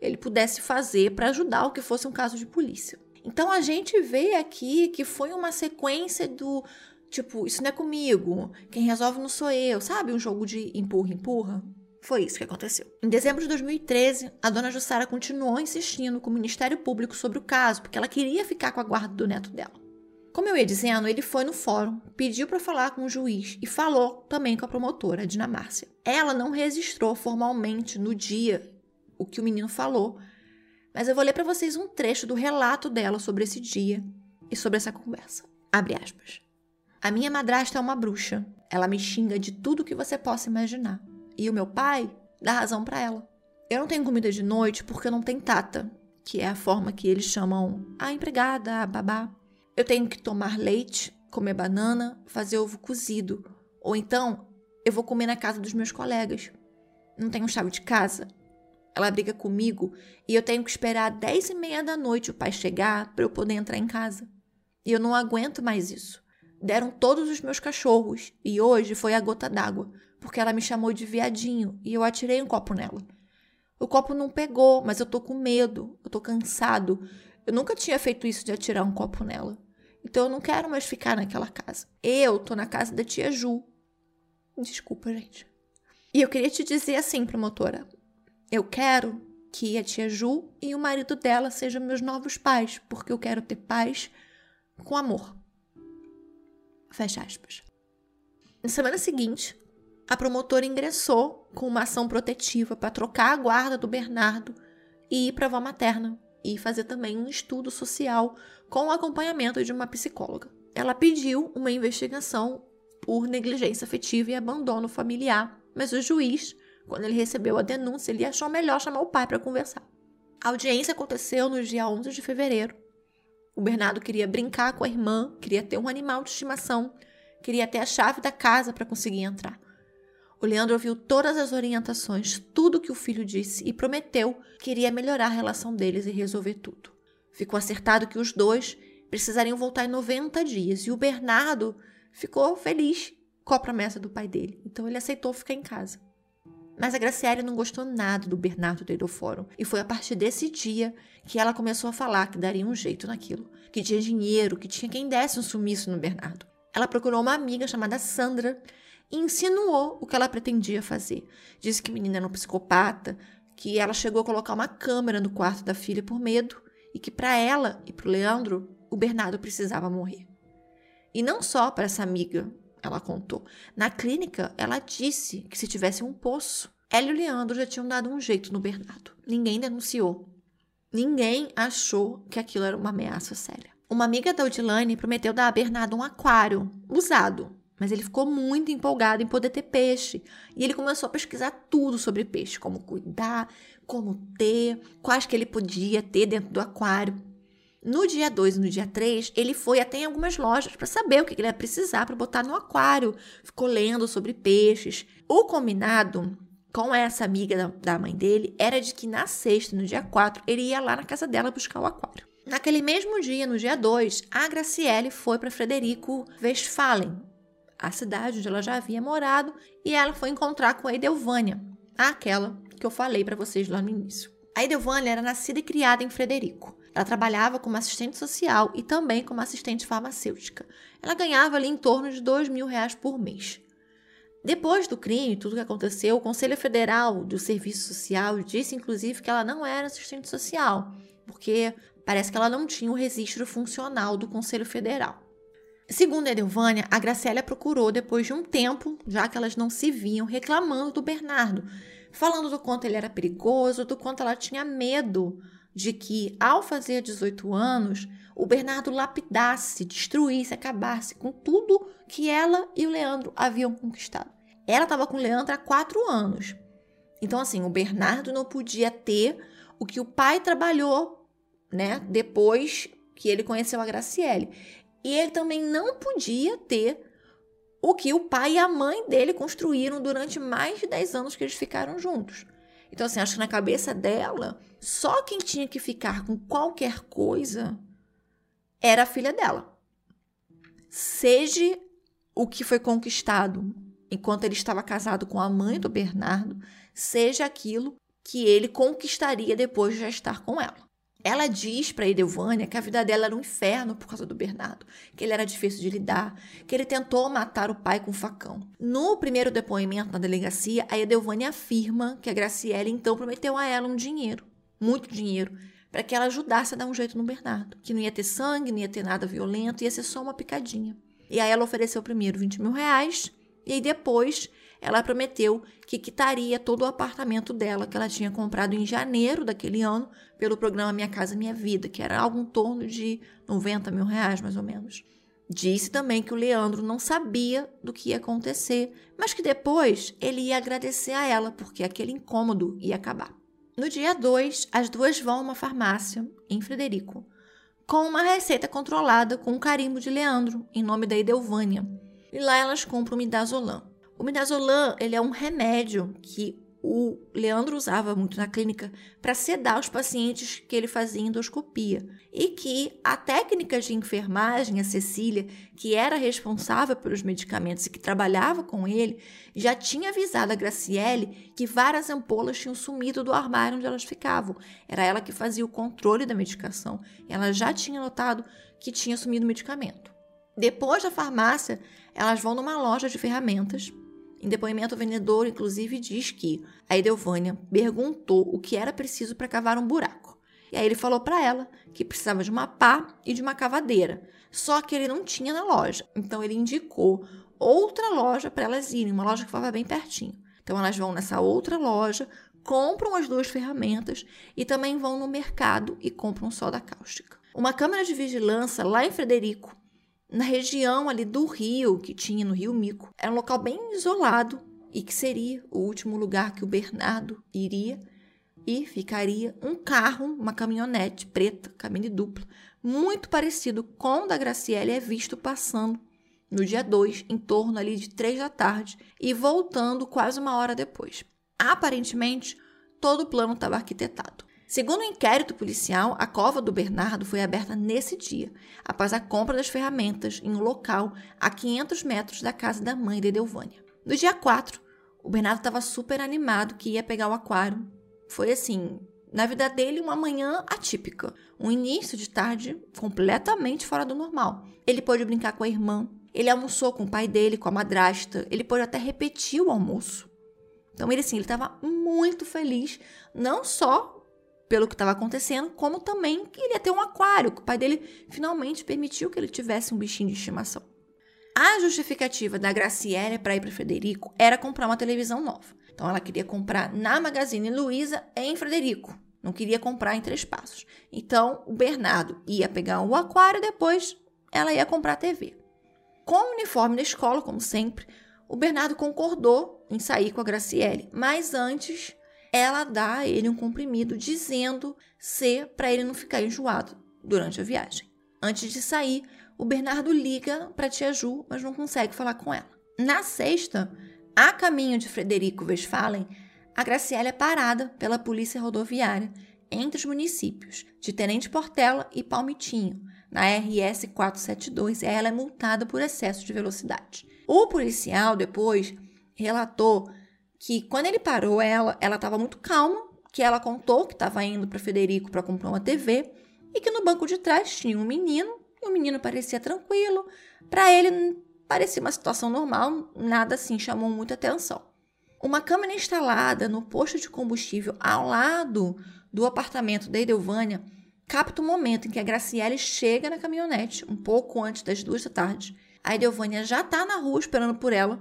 ele pudesse fazer para ajudar o que fosse um caso de polícia. Então a gente vê aqui que foi uma sequência do tipo, isso não é comigo, quem resolve não sou eu, sabe? Um jogo de empurra, empurra. Foi isso que aconteceu. Em dezembro de 2013, a dona Jussara continuou insistindo com o Ministério Público sobre o caso, porque ela queria ficar com a guarda do neto dela. Como eu ia dizendo, ele foi no fórum, pediu para falar com o juiz e falou também com a promotora, a Dina Márcia. Ela não registrou formalmente no dia o que o menino falou, mas eu vou ler para vocês um trecho do relato dela sobre esse dia e sobre essa conversa. Abre aspas. A minha madrasta é uma bruxa. Ela me xinga de tudo que você possa imaginar. E o meu pai dá razão para ela. Eu não tenho comida de noite porque não tem tata, que é a forma que eles chamam a empregada, a babá. Eu tenho que tomar leite, comer banana, fazer ovo cozido. Ou então, eu vou comer na casa dos meus colegas. Não tenho chave de casa. Ela briga comigo e eu tenho que esperar dez e meia da noite o pai chegar para eu poder entrar em casa. E eu não aguento mais isso. Deram todos os meus cachorros e hoje foi a gota d'água porque ela me chamou de viadinho e eu atirei um copo nela. O copo não pegou, mas eu tô com medo, eu tô cansado. Eu nunca tinha feito isso de atirar um copo nela. Então eu não quero mais ficar naquela casa. Eu tô na casa da tia Ju. Desculpa, gente. E eu queria te dizer assim, promotora. Eu quero que a tia Ju e o marido dela sejam meus novos pais, porque eu quero ter paz com amor. Fecha aspas. Na semana seguinte, a promotora ingressou com uma ação protetiva para trocar a guarda do Bernardo e ir para a avó materna e fazer também um estudo social com o acompanhamento de uma psicóloga. Ela pediu uma investigação por negligência afetiva e abandono familiar, mas o juiz, quando ele recebeu a denúncia, ele achou melhor chamar o pai para conversar. A audiência aconteceu no dia 11 de fevereiro. O Bernardo queria brincar com a irmã, queria ter um animal de estimação, queria ter a chave da casa para conseguir entrar. O Leandro ouviu todas as orientações, tudo que o filho disse e prometeu que iria melhorar a relação deles e resolver tudo. Ficou acertado que os dois precisariam voltar em 90 dias e o Bernardo ficou feliz com a promessa do pai dele, então ele aceitou ficar em casa. Mas a Graciele não gostou nada do Bernardo do Edofórum e foi a partir desse dia que ela começou a falar que daria um jeito naquilo, que tinha dinheiro, que tinha quem desse um sumiço no Bernardo. Ela procurou uma amiga chamada Sandra e insinuou o que ela pretendia fazer. Disse que a menina era um psicopata, que ela chegou a colocar uma câmera no quarto da filha por medo e que para ela e para o Leandro o Bernardo precisava morrer. E não só para essa amiga, ela contou. Na clínica, ela disse que se tivesse um poço, ela e o Leandro já tinham dado um jeito no Bernardo. Ninguém denunciou. Ninguém achou que aquilo era uma ameaça séria. Uma amiga da Odilane prometeu dar a Bernardo um aquário usado mas ele ficou muito empolgado em poder ter peixe. E ele começou a pesquisar tudo sobre peixe, como cuidar, como ter, quais que ele podia ter dentro do aquário. No dia 2 e no dia 3, ele foi até em algumas lojas para saber o que ele ia precisar para botar no aquário. Ficou lendo sobre peixes. O combinado com essa amiga da mãe dele era de que na sexta, no dia 4, ele ia lá na casa dela buscar o aquário. Naquele mesmo dia, no dia 2, a Graciele foi para Frederico Westphalen, a cidade onde ela já havia morado, e ela foi encontrar com a Edelvânia, aquela que eu falei para vocês lá no início. A Edelvânia era nascida e criada em Frederico. Ela trabalhava como assistente social e também como assistente farmacêutica. Ela ganhava ali em torno de dois mil reais por mês. Depois do crime, tudo que aconteceu, o Conselho Federal do Serviço Social disse, inclusive, que ela não era assistente social, porque parece que ela não tinha o registro funcional do Conselho Federal. Segundo Edelvânia, a Gracélia procurou depois de um tempo, já que elas não se viam, reclamando do Bernardo, falando do quanto ele era perigoso, do quanto ela tinha medo de que, ao fazer 18 anos, o Bernardo lapidasse, destruísse, acabasse com tudo que ela e o Leandro haviam conquistado. Ela estava com o Leandro há quatro anos. Então, assim, o Bernardo não podia ter o que o pai trabalhou, né, depois que ele conheceu a Graciele. E ele também não podia ter o que o pai e a mãe dele construíram durante mais de 10 anos que eles ficaram juntos. Então, assim, acho que na cabeça dela, só quem tinha que ficar com qualquer coisa era a filha dela. Seja o que foi conquistado enquanto ele estava casado com a mãe do Bernardo, seja aquilo que ele conquistaria depois de já estar com ela. Ela diz para Edelvânia que a vida dela era um inferno por causa do Bernardo, que ele era difícil de lidar, que ele tentou matar o pai com um facão. No primeiro depoimento na delegacia, a Edelvânia afirma que a Graciele então prometeu a ela um dinheiro, muito dinheiro, para que ela ajudasse a dar um jeito no Bernardo, que não ia ter sangue, não ia ter nada violento, ia ser só uma picadinha. E aí ela ofereceu primeiro 20 mil reais, e aí depois ela prometeu que quitaria todo o apartamento dela que ela tinha comprado em janeiro daquele ano pelo programa Minha Casa Minha Vida, que era algo em torno de 90 mil reais, mais ou menos. Disse também que o Leandro não sabia do que ia acontecer, mas que depois ele ia agradecer a ela, porque aquele incômodo ia acabar. No dia 2, as duas vão a uma farmácia, em Frederico, com uma receita controlada com um carimbo de Leandro, em nome da Edelvânia. E lá elas compram midazolam. O midazolam ele é um remédio que o Leandro usava muito na clínica para sedar os pacientes que ele fazia endoscopia. E que a técnica de enfermagem, a Cecília, que era responsável pelos medicamentos e que trabalhava com ele, já tinha avisado a Graciele que várias ampolas tinham sumido do armário onde elas ficavam. Era ela que fazia o controle da medicação. Ela já tinha notado que tinha sumido o medicamento. Depois da farmácia, elas vão numa loja de ferramentas em depoimento, o vendedor, inclusive, diz que a Edelvânia perguntou o que era preciso para cavar um buraco. E aí ele falou para ela que precisava de uma pá e de uma cavadeira. Só que ele não tinha na loja. Então ele indicou outra loja para elas irem, uma loja que ficava bem pertinho. Então elas vão nessa outra loja, compram as duas ferramentas e também vão no mercado e compram soda cáustica. Uma câmera de vigilância lá em Frederico na região ali do rio, que tinha no Rio Mico. Era um local bem isolado e que seria o último lugar que o Bernardo iria e ficaria um carro, uma caminhonete preta, cabine dupla, muito parecido com o da Graciele, é visto passando no dia 2, em torno ali de 3 da tarde, e voltando quase uma hora depois. Aparentemente, todo o plano estava arquitetado. Segundo o um inquérito policial, a cova do Bernardo foi aberta nesse dia, após a compra das ferramentas em um local a 500 metros da casa da mãe de Edelvânia. No dia 4, o Bernardo estava super animado que ia pegar o aquário. Foi assim, na vida dele, uma manhã atípica, um início de tarde completamente fora do normal. Ele pôde brincar com a irmã, ele almoçou com o pai dele, com a madrasta, ele pôde até repetir o almoço. Então ele assim, ele estava muito feliz, não só pelo que estava acontecendo, como também que ele ia ter um aquário, que o pai dele finalmente permitiu que ele tivesse um bichinho de estimação. A justificativa da Graciela para ir para Frederico era comprar uma televisão nova. Então ela queria comprar na Magazine Luiza em Frederico, não queria comprar em Três Passos. Então o Bernardo ia pegar o aquário e depois ela ia comprar a TV. Com o uniforme da escola, como sempre, o Bernardo concordou em sair com a Graciele, mas antes ela dá a ele um comprimido dizendo ser para ele não ficar enjoado durante a viagem. Antes de sair, o Bernardo liga para tia Ju, mas não consegue falar com ela. Na sexta, a caminho de Frederico Westphalen, a Graciela é parada pela polícia rodoviária entre os municípios de Tenente Portela e Palmitinho, na RS 472, e ela é multada por excesso de velocidade. O policial depois relatou que quando ele parou ela, ela estava muito calma, que ela contou que estava indo para Federico para comprar uma TV e que no banco de trás tinha um menino e o menino parecia tranquilo. Para ele parecia uma situação normal, nada assim chamou muita atenção. Uma câmera instalada no posto de combustível ao lado do apartamento da Edelvânia capta o momento em que a Graciele chega na caminhonete, um pouco antes das duas da tarde. A Edelvânia já está na rua esperando por ela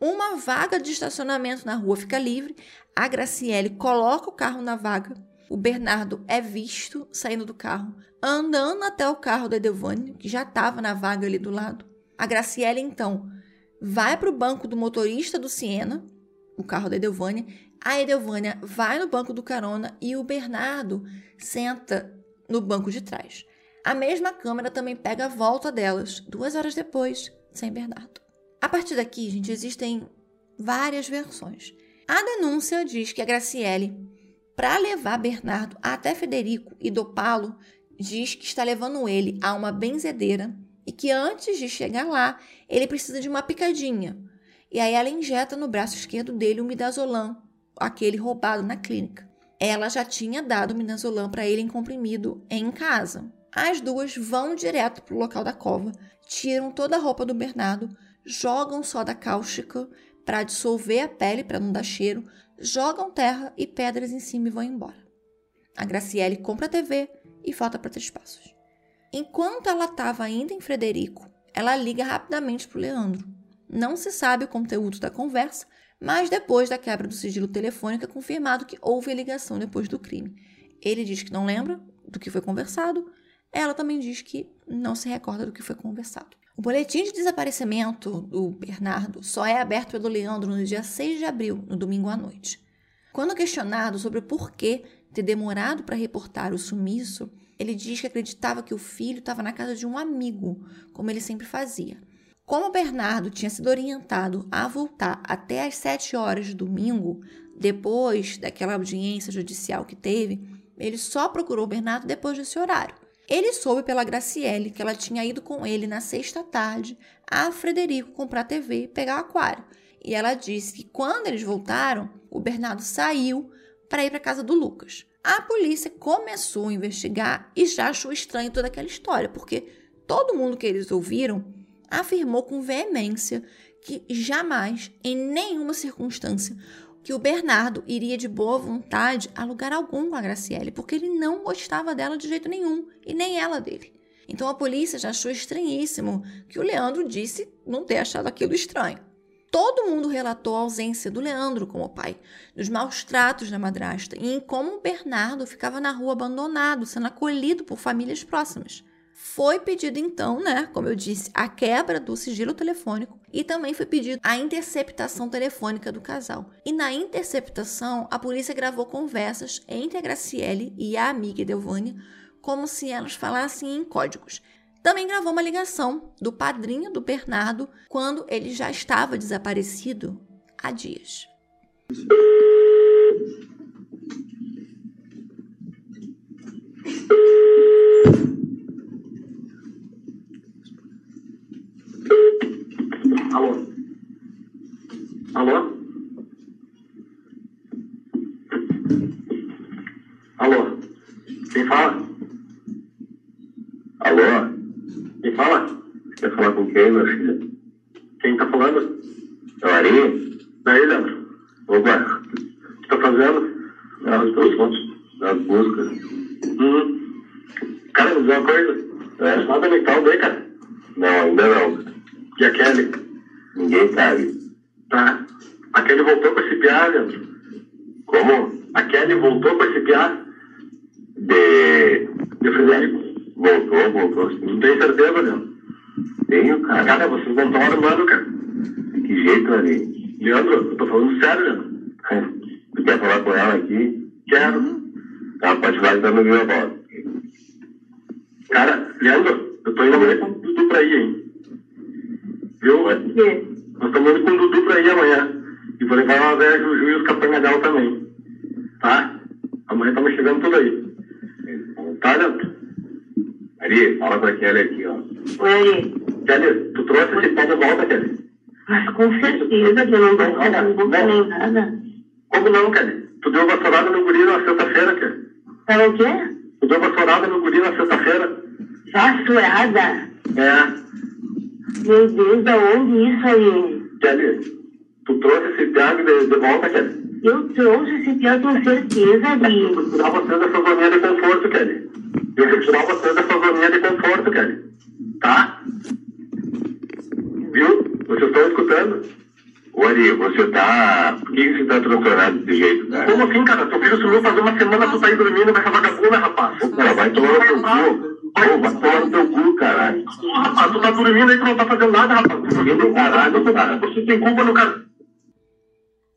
uma vaga de estacionamento na rua fica livre. A Graciele coloca o carro na vaga. O Bernardo é visto saindo do carro, andando até o carro da Edelvânia, que já estava na vaga ali do lado. A Graciele, então, vai para o banco do motorista do Siena, o carro da Edelvânia. A Edelvânia vai no banco do carona e o Bernardo senta no banco de trás. A mesma câmera também pega a volta delas, duas horas depois, sem Bernardo. A partir daqui, gente, existem várias versões. A denúncia diz que a Graciele, para levar Bernardo até Federico e dopá-lo, diz que está levando ele a uma benzedeira e que antes de chegar lá, ele precisa de uma picadinha. E aí ela injeta no braço esquerdo dele o midazolam, aquele roubado na clínica. ela já tinha dado midazolam para ele em comprimido em casa. As duas vão direto para o local da cova, tiram toda a roupa do Bernardo, jogam soda cáustica para dissolver a pele para não dar cheiro, jogam terra e pedras em cima e vão embora. A Graciele compra a TV e volta para Três Passos. Enquanto ela estava ainda em Frederico, ela liga rapidamente para o Leandro. Não se sabe o conteúdo da conversa, mas depois da quebra do sigilo telefônico é confirmado que houve a ligação depois do crime. Ele diz que não lembra do que foi conversado, ela também diz que não se recorda do que foi conversado. O boletim de desaparecimento do Bernardo só é aberto pelo Leandro no dia 6 de abril, no domingo à noite. Quando questionado sobre o porquê ter demorado para reportar o sumiço, ele diz que acreditava que o filho estava na casa de um amigo, como ele sempre fazia. Como Bernardo tinha sido orientado a voltar até às 7 horas de domingo, depois daquela audiência judicial que teve, ele só procurou Bernardo depois desse horário. Ele soube pela Graciele que ela tinha ido com ele na sexta tarde a Frederico comprar TV e pegar aquário. E ela disse que quando eles voltaram, o Bernardo saiu para ir para casa do Lucas. A polícia começou a investigar e já achou estranho toda aquela história, porque todo mundo que eles ouviram afirmou com veemência que jamais, em nenhuma circunstância, que o Bernardo iria de boa vontade a lugar algum com a Graciele, porque ele não gostava dela de jeito nenhum, e nem ela dele. Então a polícia já achou estranhíssimo que o Leandro disse não ter achado aquilo estranho. Todo mundo relatou a ausência do Leandro como pai, dos maus tratos da madrasta e em como o Bernardo ficava na rua abandonado, sendo acolhido por famílias próximas. Foi pedido então, né, como eu disse, a quebra do sigilo telefônico e também foi pedido a interceptação telefônica do casal. E na interceptação, a polícia gravou conversas entre a Graciele e a amiga Delvânia, como se elas falassem em códigos. Também gravou uma ligação do padrinho do Bernardo quando ele já estava desaparecido há dias. Alô? Alô? Alô? Quem fala? Alô? Quem fala? Quer falar com quem, meu filho? Quem tá falando? É o Ari? Daí, Leandro? Opa, o que tá fazendo? Ah, fontes das buscas. Uhum. Cara, me diz uma coisa. É, nada mental daí, cara? Não, ainda não. E a Kelly? Ninguém sabe. Tá. A Kelly voltou com esse piá, Leandro? Como? A Kelly voltou com esse piá? De... De Frederico? Voltou, voltou. Não tem certeza, Leandro? Tenho, cara. Cara, vocês não estão armando, cara. De que jeito, ali? Leandro, eu tô falando sério, Leandro. Tu quer falar com ela aqui? Quero. Ela pode falar dando minha bola. Cara, Leandro, eu tô indo amanhã com o Dudu pra ir, hein? Viu? Nós estamos indo com o Dudu pra ir amanhã. E vou levar uma velha Juju e os capanha dela também. Tá? Amanhã estamos chegando tudo aí. Tá, Leandro? Ari, fala pra Kelly aqui, ó. Oi, Ari. Kelly, tu trouxe esse pau de volta, Kelly? Mas com certeza que eu não vou fazer nunca nem nada. Como não, Kelly? Tu deu vassourada no guri na sexta-feira, Kelly. Para o quê? Tu deu vassourada no guri na sexta-feira. Vassourada? É. Meu Deus, da onde isso aí? Kelly, tu trouxe esse piado de, de volta, Kelly? Eu trouxe esse pior com certeza, Ari. Eu tirar você dessa zoninha de conforto, Kelly. Eu vou tirar você dessa zoninha de conforto, Kelly. Tá? Viu? Vocês estão escutando? Ô, Ari, você tá... Por que você tá transtornado desse jeito, cara? Como assim, cara? Teu filho sumiu faz uma semana, tu tá aí dormindo com essa vagabunda, rapaz. Ô, cara, vai tomar no teu cu. Ô, vai tomar no teu cu, caralho. Ô, rapaz, tu tá dormindo aí, tu não tá fazendo nada, rapaz. Dormindo, caralho, cara. Você tem culpa no cara.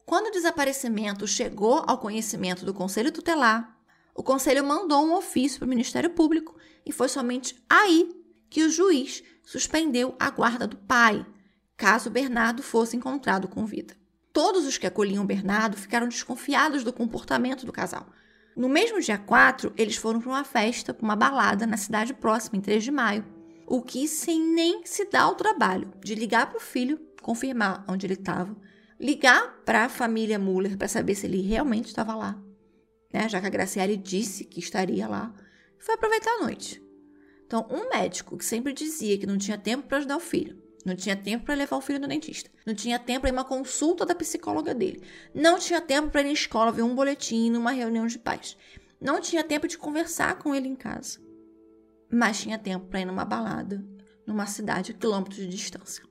Quando o desaparecimento chegou ao conhecimento do Conselho Tutelar, o Conselho mandou um ofício para o Ministério Público e foi somente aí que o juiz suspendeu a guarda do pai, caso Bernardo fosse encontrado com vida. Todos os que acolhiam Bernardo ficaram desconfiados do comportamento do casal. No mesmo dia 4, eles foram para uma festa, para uma balada na cidade próxima, em 3 de maio, o que sem nem se dar o trabalho de ligar para o filho, confirmar onde ele estava, ligar para a família Muller para saber se ele realmente estava lá. né, já que a Graciele disse que estaria lá, foi aproveitar a noite. Então, um médico que sempre dizia que não tinha tempo para ajudar o filho, não tinha tempo para levar o filho no dentista, não tinha tempo para ir uma consulta da psicóloga dele, não tinha tempo para ir na escola ver um boletim numa reunião de pais, não tinha tempo de conversar com ele em casa, mas tinha tempo para ir numa balada numa cidade a quilômetros de distância.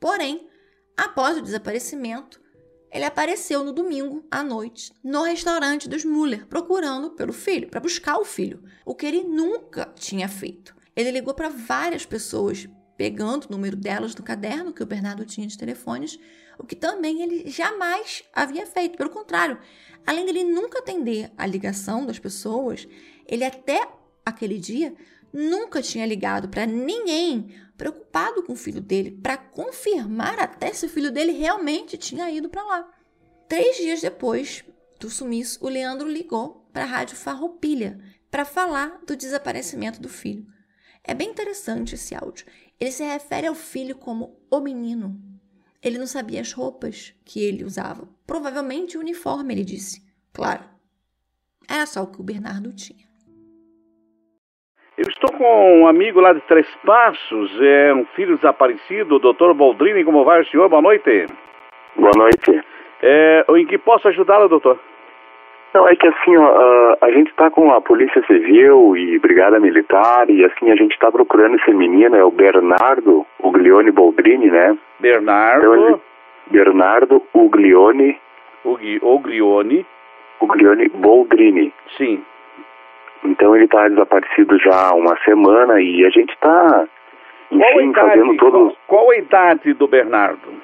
Porém, após o desaparecimento, ele apareceu no domingo à noite no restaurante dos Muller, procurando pelo filho, para buscar o filho, o que ele nunca tinha feito. Ele ligou para várias pessoas, pegando o número delas no caderno que o Bernardo tinha de telefones, o que também ele jamais havia feito. Pelo contrário, além dele nunca atender a ligação das pessoas, ele até aquele dia nunca tinha ligado para ninguém preocupado com o filho dele, para confirmar até se o filho dele realmente tinha ido para lá. Três dias depois do sumiço, o Leandro ligou para a Rádio Farroupilha para falar do desaparecimento do filho. É bem interessante esse áudio. Ele se refere ao filho como o menino. Ele não sabia as roupas que ele usava. Provavelmente o uniforme, ele disse. Claro, era só o que o Bernardo tinha. Eu estou com um amigo lá de Três Passos, é um filho desaparecido, o doutor Boldrini. Como vai o senhor? Boa noite. Boa noite. É, em que posso ajudá-lo, doutor? Não, é que assim, ó, a gente está com a Polícia Civil e Brigada Militar e assim, a gente está procurando esse menino, é o Bernardo Uglione Boldrini, né? Bernardo. Então, ele, Bernardo Uglione. Ugli, Uglione. Uglione Boldrini. Sim. Então ele está desaparecido já há uma semana e a gente está, enfim, idade, fazendo todos. Qual, qual, a idade do Bernardo?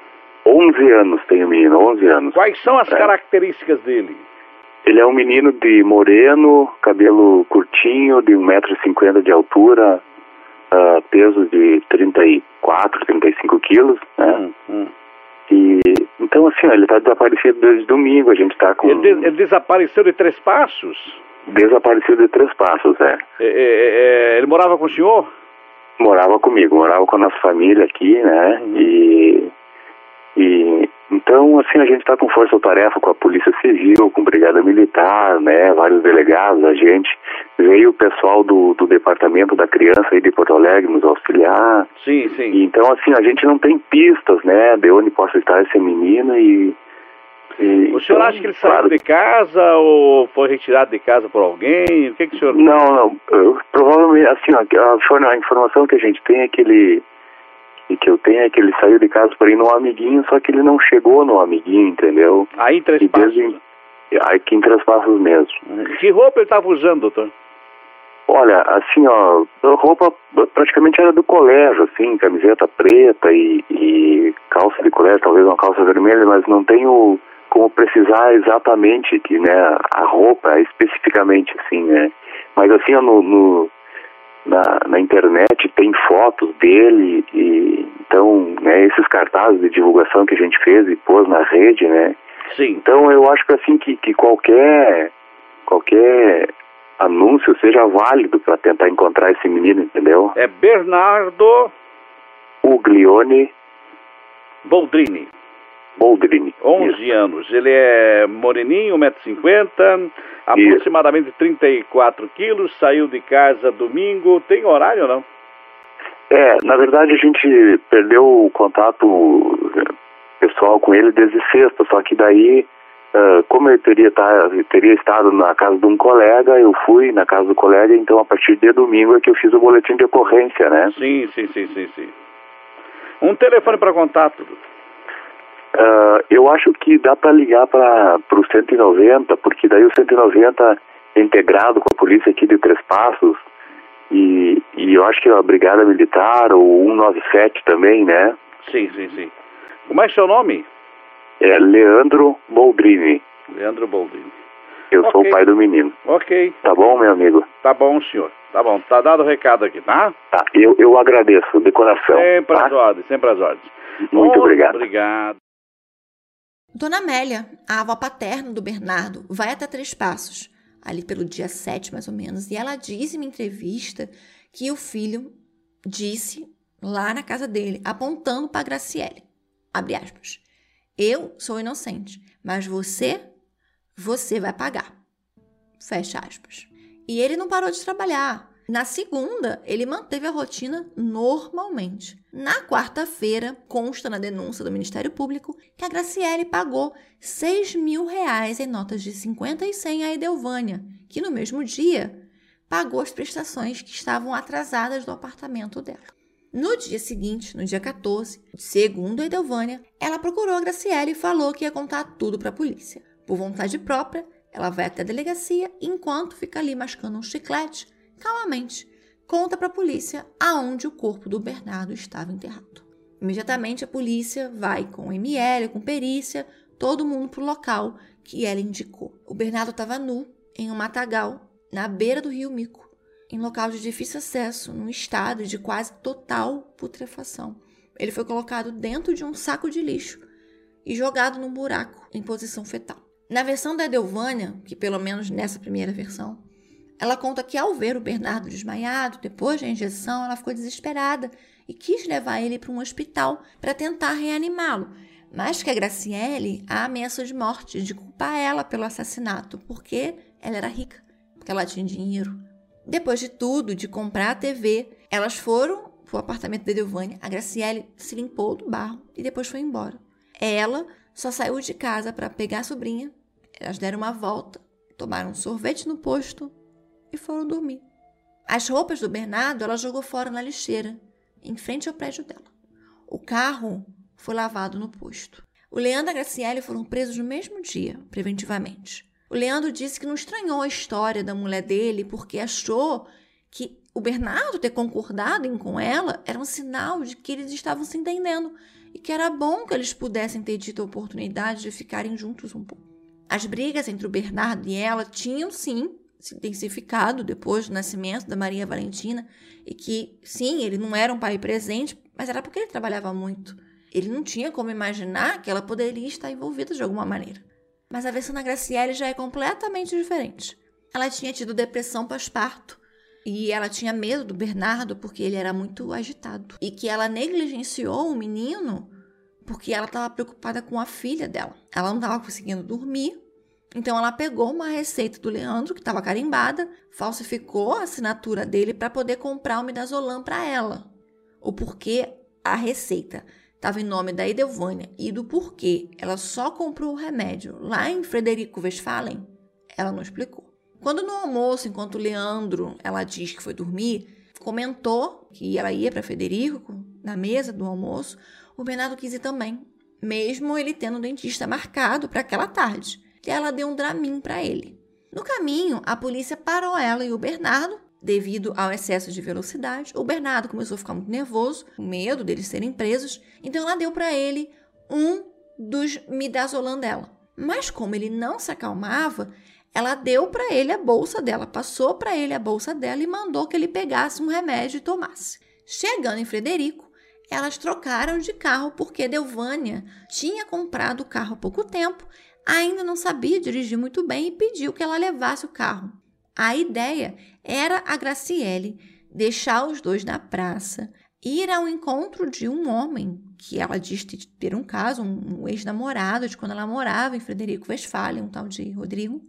11 anos tem o menino, 11 anos. Quais são as é. características dele? Ele é um menino de moreno, cabelo curtinho, de 1,50m de altura, uh, peso de 34, 35 quilos, né? Hum, hum. E, então, assim, ó, ele está desaparecido desde domingo, a gente está com... Ele, ele desapareceu de Três Passos? Desaparecido de Três Passos, é. É, é. Ele morava com o senhor? Morava comigo, morava com a nossa família aqui, né? Uhum. E, e então, assim, a gente está com força-tarefa com a Polícia Civil, com Brigada Militar, né? Vários delegados, a gente. Veio o pessoal do, do Departamento da Criança aí de Porto Alegre nos auxiliar. Sim, sim. E, então, assim, a gente não tem pistas, né? De onde possa estar esse menino e e, o senhor então, acha que ele saiu claro, de casa ou foi retirado de casa por alguém? O que, que o senhor. Não, não. Eu, provavelmente, assim, a, a, informação que a gente tem é que ele. E que eu tenho é que ele saiu de casa para ir no amiguinho, só que ele não chegou no amiguinho, entendeu? Aí em Três Passos? Desde, aqui em Três Passos mesmo. Que roupa ele estava usando, doutor? Olha, assim, ó, a roupa praticamente era do colégio, assim, camiseta preta e, e calça de colégio, talvez uma calça vermelha, mas não tenho como precisar exatamente que, né, a roupa especificamente assim, né? Mas assim, no, no na, na, internet tem fotos dele e então, né, esses cartazes de divulgação que a gente fez e pôs na rede, né? Sim. Então eu acho que assim que, que qualquer qualquer anúncio seja válido para tentar encontrar esse menino, entendeu? É Bernardo Uglione Boldrini. Boldrini. 11 Isso. anos. Ele é moreninho, 1,50m, aproximadamente Isso. 34 quilos, saiu de casa domingo. Tem horário ou não? É, na verdade a gente perdeu o contato pessoal com ele desde sexta, só que daí, uh, como eu teria, tá, teria estado na casa de um colega, eu fui na casa do colega, então a partir de domingo é que eu fiz o boletim de ocorrência, né? Sim, sim, sim, sim, sim. Um telefone para contato. Uh, eu acho que dá para ligar para o 190, porque daí o 190 é integrado com a polícia aqui de Três Passos, e, e eu acho que a Brigada Militar, ou 197 também, né? Sim, sim, sim. Como é seu nome? É Leandro Boldrini. Leandro Boldrini. Eu okay. sou o pai do menino. Ok. Tá bom, meu amigo? Tá bom, senhor. Tá bom. Tá dado o recado aqui, tá? Tá. Eu, eu agradeço, de coração. Sempre tá? as ordens, sempre as ordens. Muito obrigado. Obrigado. Dona Amélia, a avó paterna do Bernardo, vai até Três Passos, ali pelo dia 7 mais ou menos, e ela diz em uma entrevista que o filho disse lá na casa dele, apontando para Graciele, abre aspas, eu sou inocente, mas você, você vai pagar. Fecha aspas. E ele não parou de trabalhar. Na segunda, ele manteve a rotina normalmente. Na quarta-feira, consta na denúncia do Ministério Público que a Graciele pagou 6 mil reais em notas de 50 e 100 a Edelvânia, que no mesmo dia pagou as prestações que estavam atrasadas do apartamento dela. No dia seguinte, no dia 14, segundo a Edelvânia, ela procurou a Graciele e falou que ia contar tudo para a polícia. Por vontade própria, ela vai até a delegacia enquanto fica ali mascando um chiclete, calmamente, conta para a polícia aonde o corpo do Bernardo estava enterrado. Imediatamente a polícia vai com ML, com perícia, todo mundo para o local que ela indicou. O Bernardo estava nu em um matagal na beira do rio Mico, em local de difícil acesso, num estado de quase total putrefação. Ele foi colocado dentro de um saco de lixo e jogado num buraco em posição fetal. Na versão da Edelvânia, que pelo menos nessa primeira versão, ela conta que ao ver o Bernardo desmaiado, depois da injeção, ela ficou desesperada e quis levar ele para um hospital para tentar reanimá-lo, mas que a Graciele a ameaçou de morte, de culpar ela pelo assassinato, porque ela era rica, porque ela tinha dinheiro. Depois de tudo, de comprar a TV, elas foram para o apartamento de Delvânia. A Graciele se limpou do barro e depois foi embora. Ela só saiu de casa para pegar a sobrinha. Elas deram uma volta, tomaram um sorvete no posto e foram dormir. As roupas do Bernardo ela jogou fora na lixeira, em frente ao prédio dela. O carro foi lavado no posto. O Leandro e a Graciele foram presos no mesmo dia, preventivamente. O Leandro disse que não estranhou a história da mulher dele porque achou que o Bernardo ter concordado em com ela era um sinal de que eles estavam se entendendo e que era bom que eles pudessem ter tido a oportunidade de ficarem juntos um pouco. As brigas entre o Bernardo e ela tinham sim se intensificado depois do nascimento da Maria Valentina e que sim, ele não era um pai presente, mas era porque ele trabalhava muito. Ele não tinha como imaginar que ela poderia estar envolvida de alguma maneira. Mas a versão da Graciele já é completamente diferente. Ela tinha tido depressão pós-parto e ela tinha medo do Bernardo porque ele era muito agitado e que ela negligenciou o menino porque ela estava preocupada com a filha dela. Ela não estava conseguindo dormir, então ela pegou uma receita do Leandro que estava carimbada, falsificou a assinatura dele para poder comprar o midazolam para ela. O porquê a receita estava em nome da Edelvânia e do porquê ela só comprou o remédio lá em Frederico Westphalen, ela não explicou. Quando no almoço, enquanto Leandro, ela diz que foi dormir, comentou que ela ia para Frederico, na mesa do almoço, o Bernardo quis ir também, mesmo ele tendo o dentista marcado para aquela tarde. Ela deu um Dramin para ele. No caminho, a polícia parou ela e o Bernardo devido ao excesso de velocidade. O Bernardo começou a ficar muito nervoso, com medo deles serem presos, então ela deu para ele um dos midazolam dela. Mas como ele não se acalmava, ela deu para ele a bolsa dela, passou para ele a bolsa dela e mandou que ele pegasse um remédio e tomasse. Chegando em Frederico, elas trocaram de carro porque Delvânia tinha comprado o carro há pouco tempo, ainda não sabia dirigir muito bem e pediu que ela levasse o carro. A ideia era a Graciele deixar os dois na praça, ir ao encontro de um homem que ela diz ter um caso, um ex-namorado de quando ela morava em Frederico Westphalen, um tal de Rodrigo,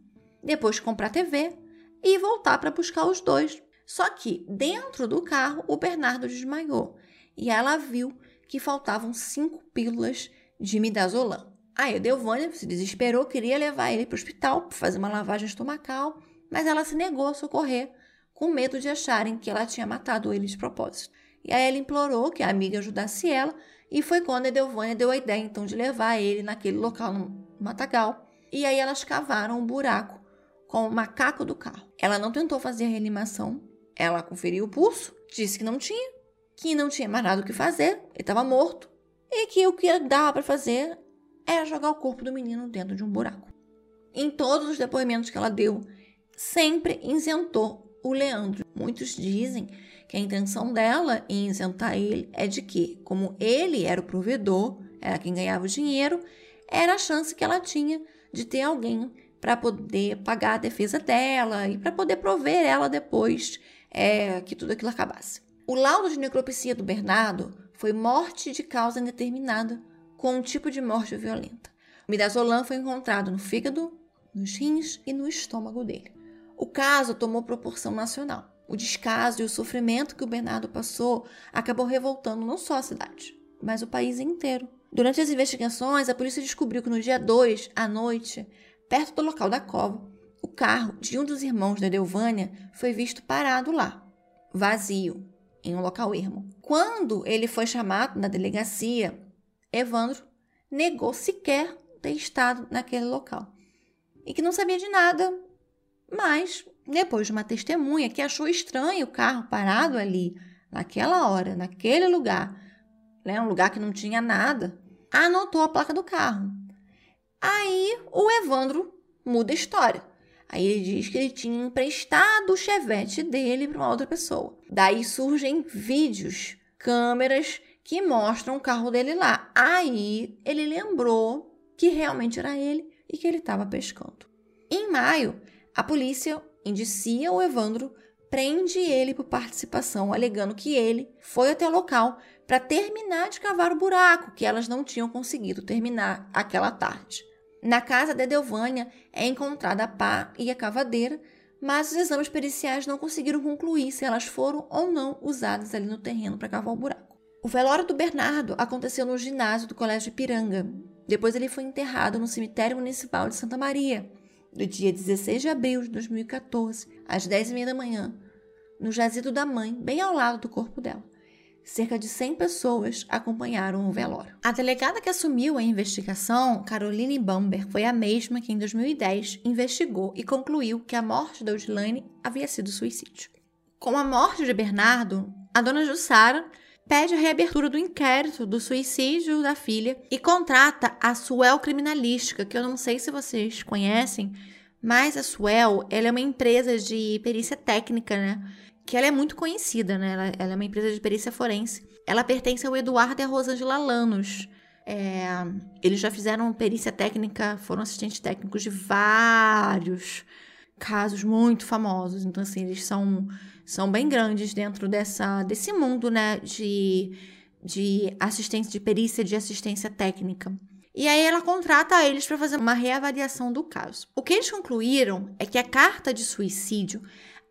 depois comprar TV e voltar para buscar os dois. Só que dentro do carro o Bernardo desmaiou e ela viu que faltavam cinco pílulas de midazolam. Aí a Delvânia se desesperou, queria levar ele para o hospital para fazer uma lavagem estomacal mas ela se negou a socorrer, com medo de acharem que ela tinha matado ele de propósito. E aí ela implorou que a amiga ajudasse ela, e foi quando a Edelvânia deu a ideia então de levar ele naquele local no matagal. E aí elas cavaram um buraco com o macaco do carro. Ela não tentou fazer a reanimação, ela conferiu o pulso, disse que não tinha, que não tinha mais nada o que fazer, ele estava morto, e que o que dava para fazer era jogar o corpo do menino dentro de um buraco. Em todos os depoimentos que ela deu, sempre isentou o Leandro. Muitos dizem que a intenção dela em isentar ele é de que, como ele era o provedor, era quem ganhava o dinheiro, era a chance que ela tinha de ter alguém para poder pagar a defesa dela e para poder prover ela depois é, que tudo aquilo acabasse. O laudo de necropsia do Bernardo foi morte de causa indeterminada com um tipo de morte violenta. O midazolam foi encontrado no fígado, nos rins e no estômago dele. O caso tomou proporção nacional. O descaso e o sofrimento que o Bernardo passou acabou revoltando não só a cidade, mas o país inteiro. Durante as investigações, a polícia descobriu que no dia 2, à noite, perto do local da cova, o carro de um dos irmãos da Delvânia foi visto parado lá, vazio, em um local ermo. Quando ele foi chamado na delegacia, Evandro negou sequer ter estado naquele local e que não sabia de nada, mas depois de uma testemunha que achou estranho o carro parado ali, naquela hora, naquele lugar, né, um lugar que não tinha nada, anotou a placa do carro. Aí o Evandro muda a história. Aí ele diz que ele tinha emprestado o chevette dele para uma outra pessoa. Daí surgem vídeos, câmeras que mostram o carro dele lá. Aí ele lembrou que realmente era ele e que ele estava pescando. Em maio, a polícia indicia o Evandro, prende ele por participação, alegando que ele foi até o local para terminar de cavar o buraco que elas não tinham conseguido terminar aquela tarde. Na casa de Delvânia é encontrada a pá e a cavadeira, mas os exames periciais não conseguiram concluir se elas foram ou não usadas ali no terreno para cavar o buraco. O velório do Bernardo aconteceu no ginásio do Colégio Ipiranga. Depois ele foi enterrado no cemitério municipal de Santa Maria, do dia 16 de abril de 2014, às 10h30 da manhã, no jazido da mãe, bem ao lado do corpo dela. Cerca de 100 pessoas acompanharam o velório. A delegada que assumiu a investigação, Caroline Bamber, foi a mesma que em 2010 investigou e concluiu que a morte da Odilane havia sido suicídio. Com a morte de Bernardo, a dona Jussara pede a reabertura do inquérito do suicídio da filha e contrata a Suel Criminalística, que eu não sei se vocês conhecem, mas a Suel ela é uma empresa de perícia técnica, né? Que ela é muito conhecida, né? Ela, ela é uma empresa de perícia forense. Ela pertence ao Eduardo e a Rosângela Lanos. É, eles já fizeram perícia técnica, foram assistentes técnicos de vários casos muito famosos. Então, assim, eles são são bem grandes dentro dessa, desse mundo né, de, de assistência, de perícia, de assistência técnica. E aí ela contrata eles para fazer uma reavaliação do caso. O que eles concluíram é que a carta de suicídio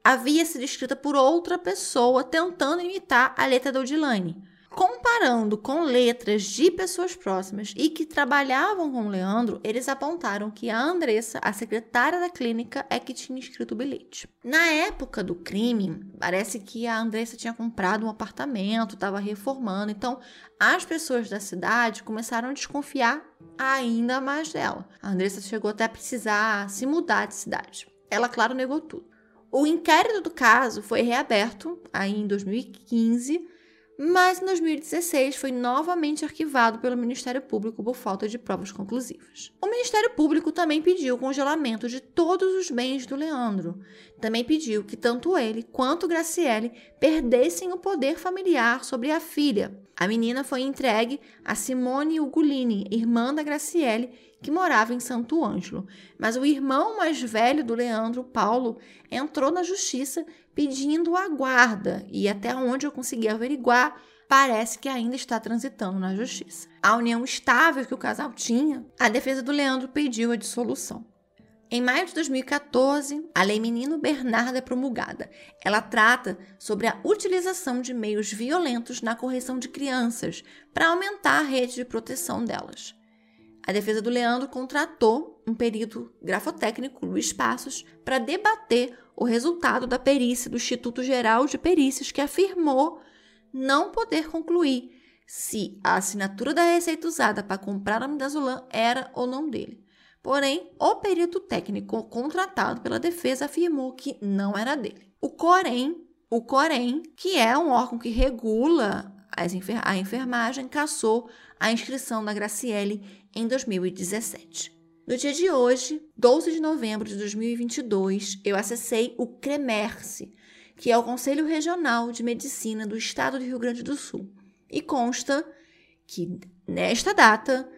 havia sido escrita por outra pessoa tentando imitar a letra da Odilane. Comparando com letras de pessoas próximas e que trabalhavam com o Leandro, eles apontaram que a Andressa, a secretária da clínica, é que tinha escrito o bilhete. Na época do crime, parece que a Andressa tinha comprado um apartamento, estava reformando, então as pessoas da cidade começaram a desconfiar ainda mais dela. A Andressa chegou até a precisar se mudar de cidade. Ela, claro, negou tudo. O inquérito do caso foi reaberto aí em 2015 mas em 2016 foi novamente arquivado pelo Ministério Público por falta de provas conclusivas. O Ministério Público também pediu o congelamento de todos os bens do Leandro. Também pediu que tanto ele quanto Graciele perdessem o poder familiar sobre a filha. A menina foi entregue a Simone Ugolini, irmã da Graciele, que morava em Santo Ângelo. Mas o irmão mais velho do Leandro, Paulo, entrou na justiça pedindo a guarda e até onde eu consegui averiguar, parece que ainda está transitando na justiça. A união estável que o casal tinha, a defesa do Leandro pediu a dissolução. Em maio de 2014, a Lei Menino Bernardo é promulgada. Ela trata sobre a utilização de meios violentos na correção de crianças para aumentar a rede de proteção delas. A defesa do Leandro contratou um perito grafotécnico, Luiz Passos, para debater o resultado da perícia do Instituto Geral de Perícias, que afirmou não poder concluir se a assinatura da receita usada para comprar a midazolam era ou não dele. Porém, o perito técnico contratado pela defesa afirmou que não era dele. O Corém, o Corém, que é um órgão que regula a enfermagem, cassou a inscrição da Graciele em 2017. No dia de hoje, 12 de novembro de 2022, eu acessei o CREMERSE, que é o Conselho Regional de Medicina do Estado do Rio Grande do Sul, e consta que nesta data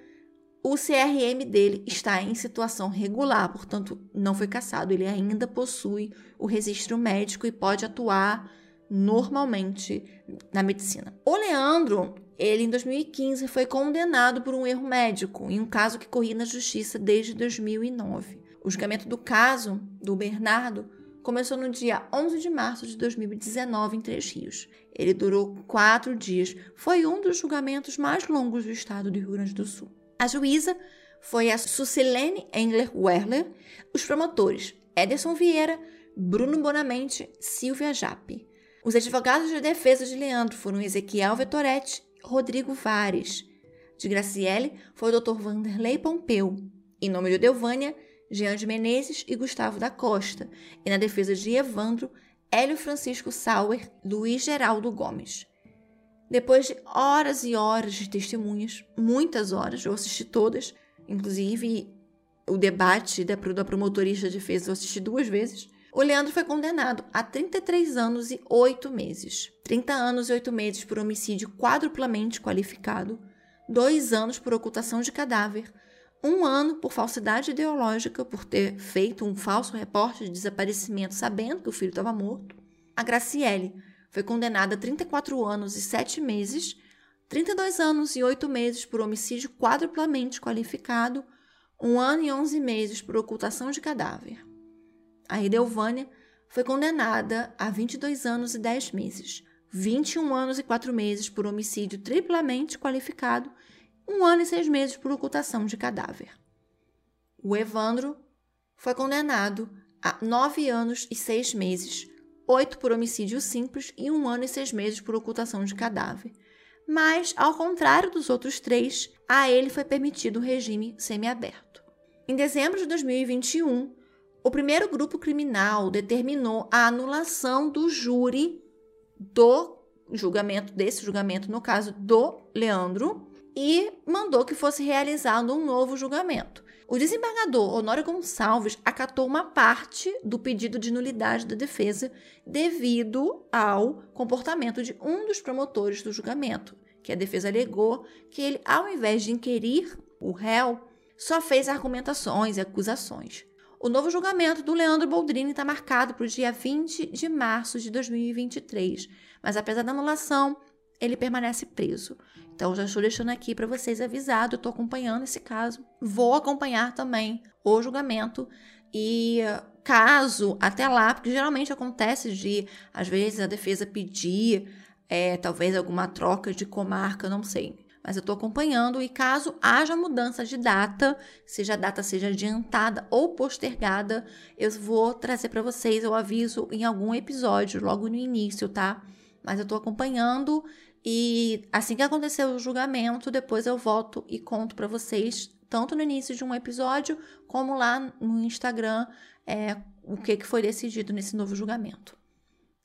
o CRM dele está em situação regular, portanto, não foi cassado. Ele ainda possui o registro médico e pode atuar normalmente na medicina. O Leandro, ele, em 2015, foi condenado por um erro médico em um caso que corria na justiça desde 2009. O julgamento do caso do Bernardo começou no dia 11 de março de 2019 em Três Rios. Ele durou quatro dias. Foi um dos julgamentos mais longos do estado do Rio Grande do Sul. A juíza foi a Sucilene Engler Werler, os promotores Ederson Vieira, Bruno Bonamente, Silvia Jape. Os advogados de defesa de Leandro foram Ezequiel Vettoretti Rodrigo Vares. De Graciele foi o Dr. Vanderlei Pompeu. Em nome de Delvânia, Jean de Menezes e Gustavo da Costa. E na defesa de Evandro, Hélio Francisco Sauer, Luiz Geraldo Gomes. Depois de horas e horas de testemunhas, muitas horas, eu assisti todas, inclusive o debate da, da promotorista de defesa eu assisti duas vezes. O Leandro foi condenado a 33 anos e 8 meses. 30 anos e 8 meses por homicídio quadruplamente qualificado, 2 anos por ocultação de cadáver, um ano por falsidade ideológica, por ter feito um falso reporte de desaparecimento sabendo que o filho estava morto. A Graciele foi condenada a 34 anos e 7 meses, 32 anos e 8 meses por homicídio quadruplamente qualificado, um ano e 11 meses por ocultação de cadáver. A Idelvânia foi condenada a 22 anos e 10 meses, 21 anos e 4 meses por homicídio triplamente qualificado um ano e seis meses por ocultação de cadáver. O Evandro foi condenado a nove anos e seis meses, oito por homicídio simples e um ano e seis meses por ocultação de cadáver. Mas, ao contrário dos outros três, a ele foi permitido o regime semiaberto. Em dezembro de 2021, o primeiro grupo criminal determinou a anulação do júri do julgamento, desse julgamento, no caso do Leandro, e mandou que fosse realizado um novo julgamento. O desembargador Honório Gonçalves acatou uma parte do pedido de nulidade da defesa devido ao comportamento de um dos promotores do julgamento, que a defesa alegou que ele, ao invés de inquirir o réu, só fez argumentações e acusações. O novo julgamento do Leandro Boldrini está marcado para o dia 20 de março de 2023, mas apesar da anulação, ele permanece preso. Então, já estou deixando aqui para vocês avisado, eu estou acompanhando esse caso. Vou acompanhar também o julgamento e caso até lá, porque geralmente acontece de, às vezes, a defesa pedir é, talvez alguma troca de comarca, não sei. Mas eu estou acompanhando e caso haja mudança de data, seja a data seja adiantada ou postergada, eu vou trazer para vocês o aviso em algum episódio, logo no início, tá? Mas eu estou acompanhando e assim que acontecer o julgamento, depois eu volto e conto para vocês, tanto no início de um episódio, como lá no Instagram, é, o que, que foi decidido nesse novo julgamento.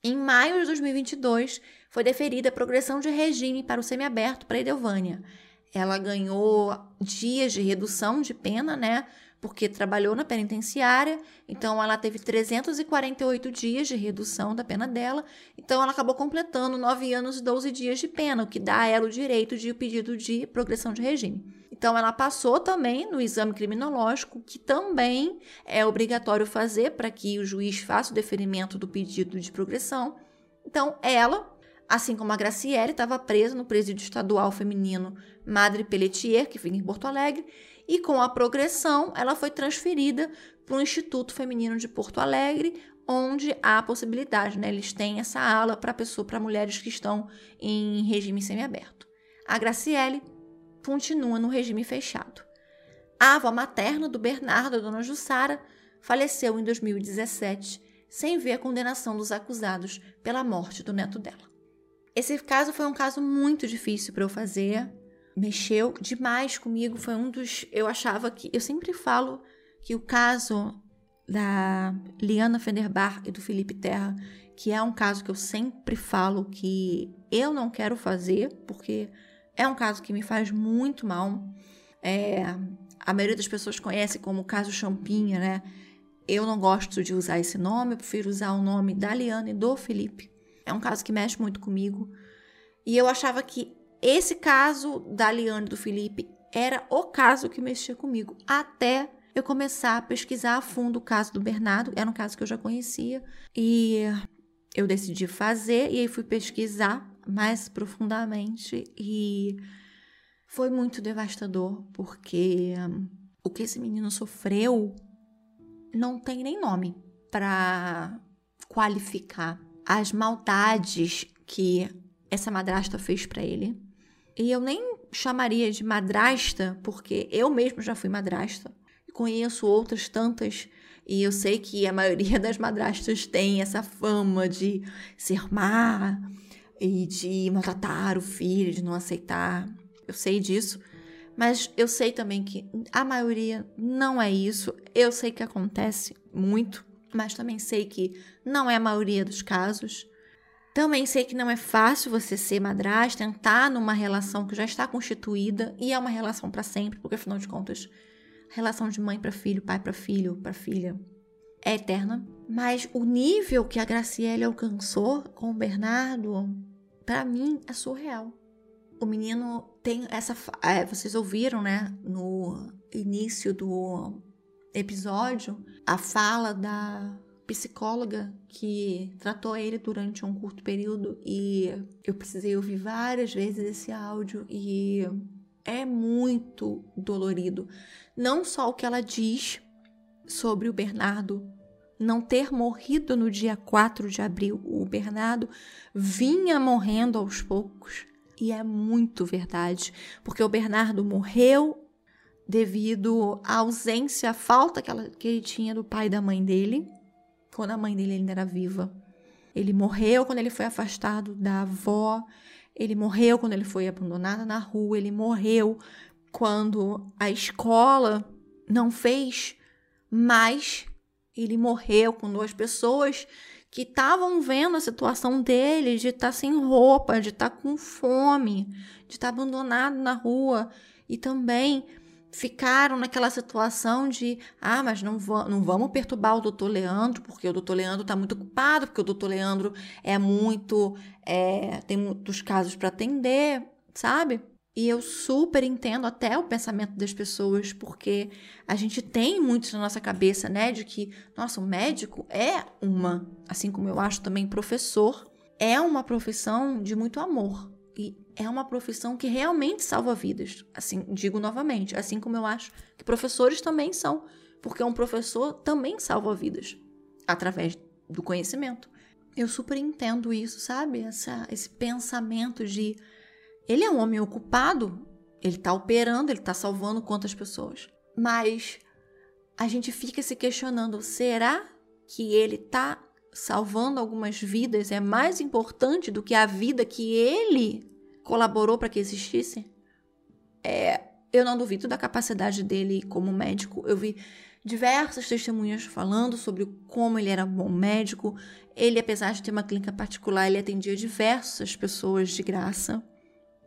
Em maio de 2022, foi deferida a progressão de regime para o semiaberto para Edelvânia. Ela ganhou dias de redução de pena, né? porque trabalhou na penitenciária, então ela teve 348 dias de redução da pena dela, então ela acabou completando 9 anos e 12 dias de pena, o que dá a ela o direito de pedido de progressão de regime. Então ela passou também no exame criminológico, que também é obrigatório fazer para que o juiz faça o deferimento do pedido de progressão. Então ela assim como a Graciele estava presa no presídio estadual feminino Madre Pelletier, que fica em Porto Alegre, e com a progressão, ela foi transferida para o Instituto Feminino de Porto Alegre, onde há a possibilidade, né? Eles têm essa ala para pessoa, para mulheres que estão em regime semiaberto. A Graciele continua no regime fechado. A avó materna do Bernardo, a dona Jussara, faleceu em 2017, sem ver a condenação dos acusados pela morte do neto dela. Esse caso foi um caso muito difícil para eu fazer, mexeu demais comigo. Foi um dos. Eu achava que. Eu sempre falo que o caso da Liana Fenderbar e do Felipe Terra, que é um caso que eu sempre falo que eu não quero fazer, porque é um caso que me faz muito mal. É, a maioria das pessoas conhece como caso Champinha, né? Eu não gosto de usar esse nome, eu prefiro usar o nome da Liana e do Felipe. É um caso que mexe muito comigo. E eu achava que esse caso da Liane e do Felipe era o caso que mexia comigo, até eu começar a pesquisar a fundo o caso do Bernardo, era um caso que eu já conhecia, e eu decidi fazer, e aí fui pesquisar mais profundamente, e foi muito devastador, porque um, o que esse menino sofreu não tem nem nome para qualificar as maldades que essa madrasta fez para ele. E eu nem chamaria de madrasta, porque eu mesmo já fui madrasta. Conheço outras tantas e eu sei que a maioria das madrastas tem essa fama de ser má e de maltratar o filho, de não aceitar. Eu sei disso. Mas eu sei também que a maioria não é isso. Eu sei que acontece muito, mas também sei que não é a maioria dos casos. Também sei que não é fácil você ser madrasta, entrar numa relação que já está constituída e é uma relação para sempre, porque afinal de contas, relação de mãe para filho, pai para filho, para filha é eterna. Mas o nível que a Graciele alcançou com o Bernardo, para mim, é surreal o menino tem essa. É, vocês ouviram, né? No início do episódio, a fala da psicóloga que tratou ele durante um curto período e eu precisei ouvir várias vezes esse áudio e é muito dolorido. Não só o que ela diz sobre o Bernardo não ter morrido no dia 4 de abril. O Bernardo vinha morrendo aos poucos. E é muito verdade, porque o Bernardo morreu devido à ausência, à falta que, ela, que ele tinha do pai e da mãe dele, quando a mãe dele ainda era viva. Ele morreu quando ele foi afastado da avó, ele morreu quando ele foi abandonado na rua, ele morreu quando a escola não fez mais, ele morreu quando as pessoas que estavam vendo a situação dele de estar tá sem roupa, de estar tá com fome, de estar tá abandonado na rua e também ficaram naquela situação de ah, mas não, não vamos perturbar o doutor Leandro, porque o doutor Leandro está muito ocupado, porque o doutor Leandro é muito. É, tem muitos casos para atender, sabe? E eu super entendo até o pensamento das pessoas, porque a gente tem muito na nossa cabeça, né, de que, nossa, o médico é uma, assim como eu acho também professor, é uma profissão de muito amor. E é uma profissão que realmente salva vidas. Assim, digo novamente, assim como eu acho que professores também são, porque um professor também salva vidas através do conhecimento. Eu super entendo isso, sabe? Essa, esse pensamento de ele é um homem ocupado, ele está operando, ele está salvando quantas pessoas. Mas a gente fica se questionando: será que ele está salvando algumas vidas é mais importante do que a vida que ele colaborou para que existisse? É, eu não duvido da capacidade dele como médico. Eu vi diversas testemunhas falando sobre como ele era um bom médico. Ele, apesar de ter uma clínica particular, ele atendia diversas pessoas de graça.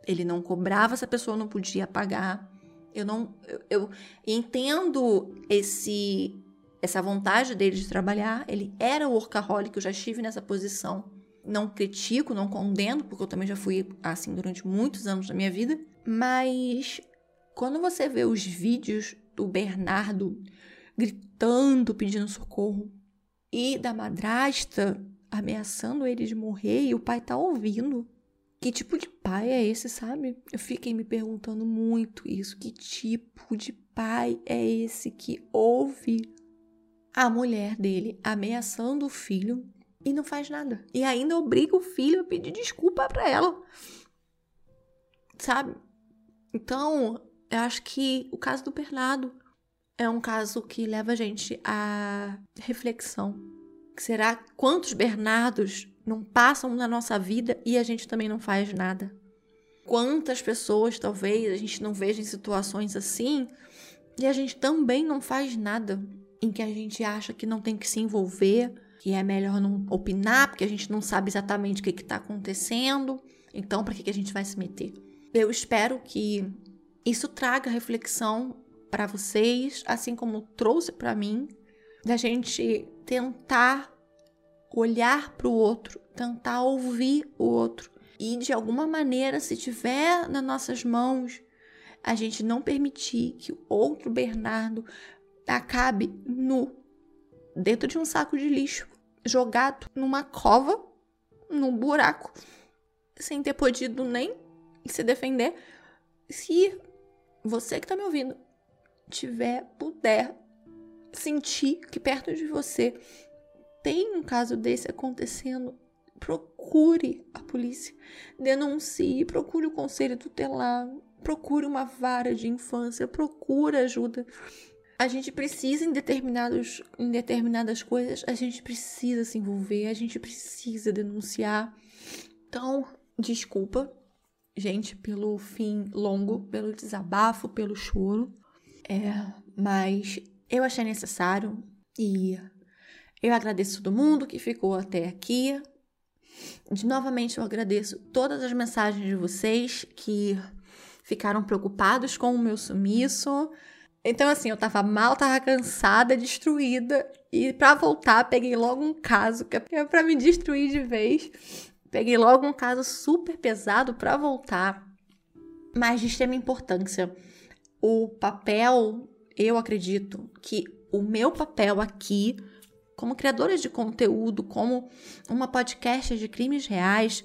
Ele não cobrava se a pessoa não podia pagar. Eu não eu, eu entendo esse essa vontade dele de trabalhar. Ele era workaholic, eu já estive nessa posição. Não critico, não condeno, porque eu também já fui assim durante muitos anos da minha vida, mas quando você vê os vídeos do Bernardo gritando, pedindo socorro, e da madrasta ameaçando ele de morrer, e o pai tá ouvindo, que tipo de pai é esse, sabe? Eu fiquei me perguntando muito isso. Que tipo de pai é esse que ouve a mulher dele ameaçando o filho e não faz nada? E ainda obriga o filho a pedir desculpa para ela. Sabe? Então, eu acho que o caso do Bernardo é um caso que leva a gente à reflexão. Será quantos Bernardos não passam na nossa vida e a gente também não faz nada. Quantas pessoas talvez a gente não veja em situações assim e a gente também não faz nada, em que a gente acha que não tem que se envolver, que é melhor não opinar, porque a gente não sabe exatamente o que está acontecendo, então para que, que a gente vai se meter? Eu espero que isso traga reflexão para vocês, assim como trouxe para mim, da gente tentar olhar para o outro, tentar ouvir o outro. E de alguma maneira, se tiver nas nossas mãos, a gente não permitir que o outro Bernardo acabe nu dentro de um saco de lixo, jogado numa cova, num buraco, sem ter podido nem se defender. Se você que está me ouvindo tiver, puder sentir que perto de você tem um caso desse acontecendo, procure a polícia, denuncie, procure o conselho tutelar, procure uma vara de infância, procure ajuda. A gente precisa em, determinados, em determinadas coisas, a gente precisa se envolver, a gente precisa denunciar. Então, desculpa, gente, pelo fim longo, pelo desabafo, pelo choro. É, mas eu achei necessário e eu agradeço todo mundo que ficou até aqui. De, novamente, eu agradeço todas as mensagens de vocês que ficaram preocupados com o meu sumiço. Então, assim, eu tava mal, tava cansada, destruída. E para voltar, peguei logo um caso que é pra me destruir de vez. Peguei logo um caso super pesado para voltar, mas de extrema importância. O papel, eu acredito que o meu papel aqui como criadora de conteúdo, como uma podcast de crimes reais,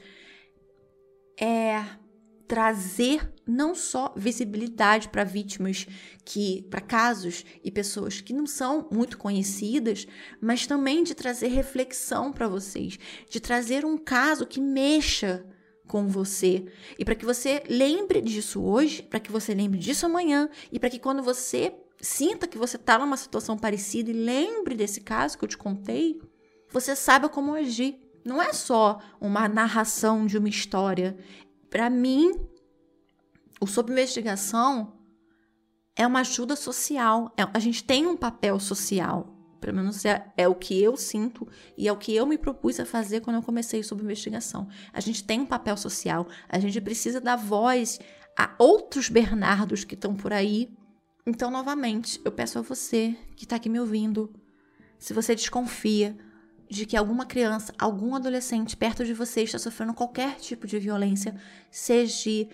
é trazer não só visibilidade para vítimas que para casos e pessoas que não são muito conhecidas, mas também de trazer reflexão para vocês, de trazer um caso que mexa com você e para que você lembre disso hoje, para que você lembre disso amanhã e para que quando você sinta que você está numa situação parecida e lembre desse caso que eu te contei, você saiba como agir. Não é só uma narração de uma história. Para mim, o sob investigação é uma ajuda social. É, a gente tem um papel social. Pelo menos é, é, o que eu sinto e é o que eu me propus a fazer quando eu comecei sob investigação. A gente tem um papel social. A gente precisa dar voz a outros Bernardos que estão por aí então, novamente, eu peço a você que está aqui me ouvindo, se você desconfia de que alguma criança, algum adolescente perto de você está sofrendo qualquer tipo de violência, seja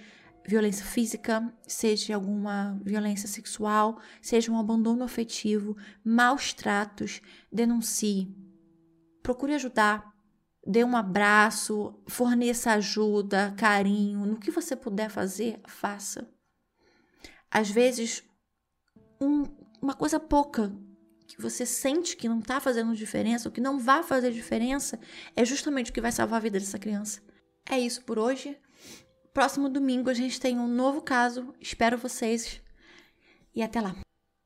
violência física, seja alguma violência sexual, seja um abandono afetivo, maus tratos, denuncie. Procure ajudar. Dê um abraço, forneça ajuda, carinho, no que você puder fazer, faça. Às vezes, um, uma coisa pouca que você sente que não está fazendo diferença, ou que não vai fazer diferença, é justamente o que vai salvar a vida dessa criança. É isso por hoje. Próximo domingo a gente tem um novo caso. Espero vocês. E até lá.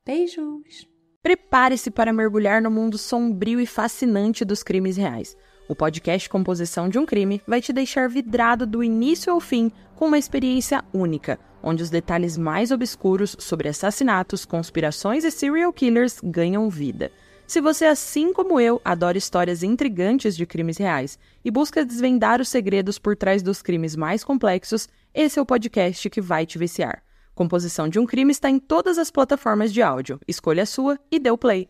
Beijos! Prepare-se para mergulhar no mundo sombrio e fascinante dos crimes reais. O podcast Composição de um Crime vai te deixar vidrado do início ao fim com uma experiência única onde os detalhes mais obscuros sobre assassinatos, conspirações e serial killers ganham vida. Se você, assim como eu, adora histórias intrigantes de crimes reais e busca desvendar os segredos por trás dos crimes mais complexos, esse é o podcast que vai te viciar. Composição de um Crime está em todas as plataformas de áudio. Escolha a sua e dê o play.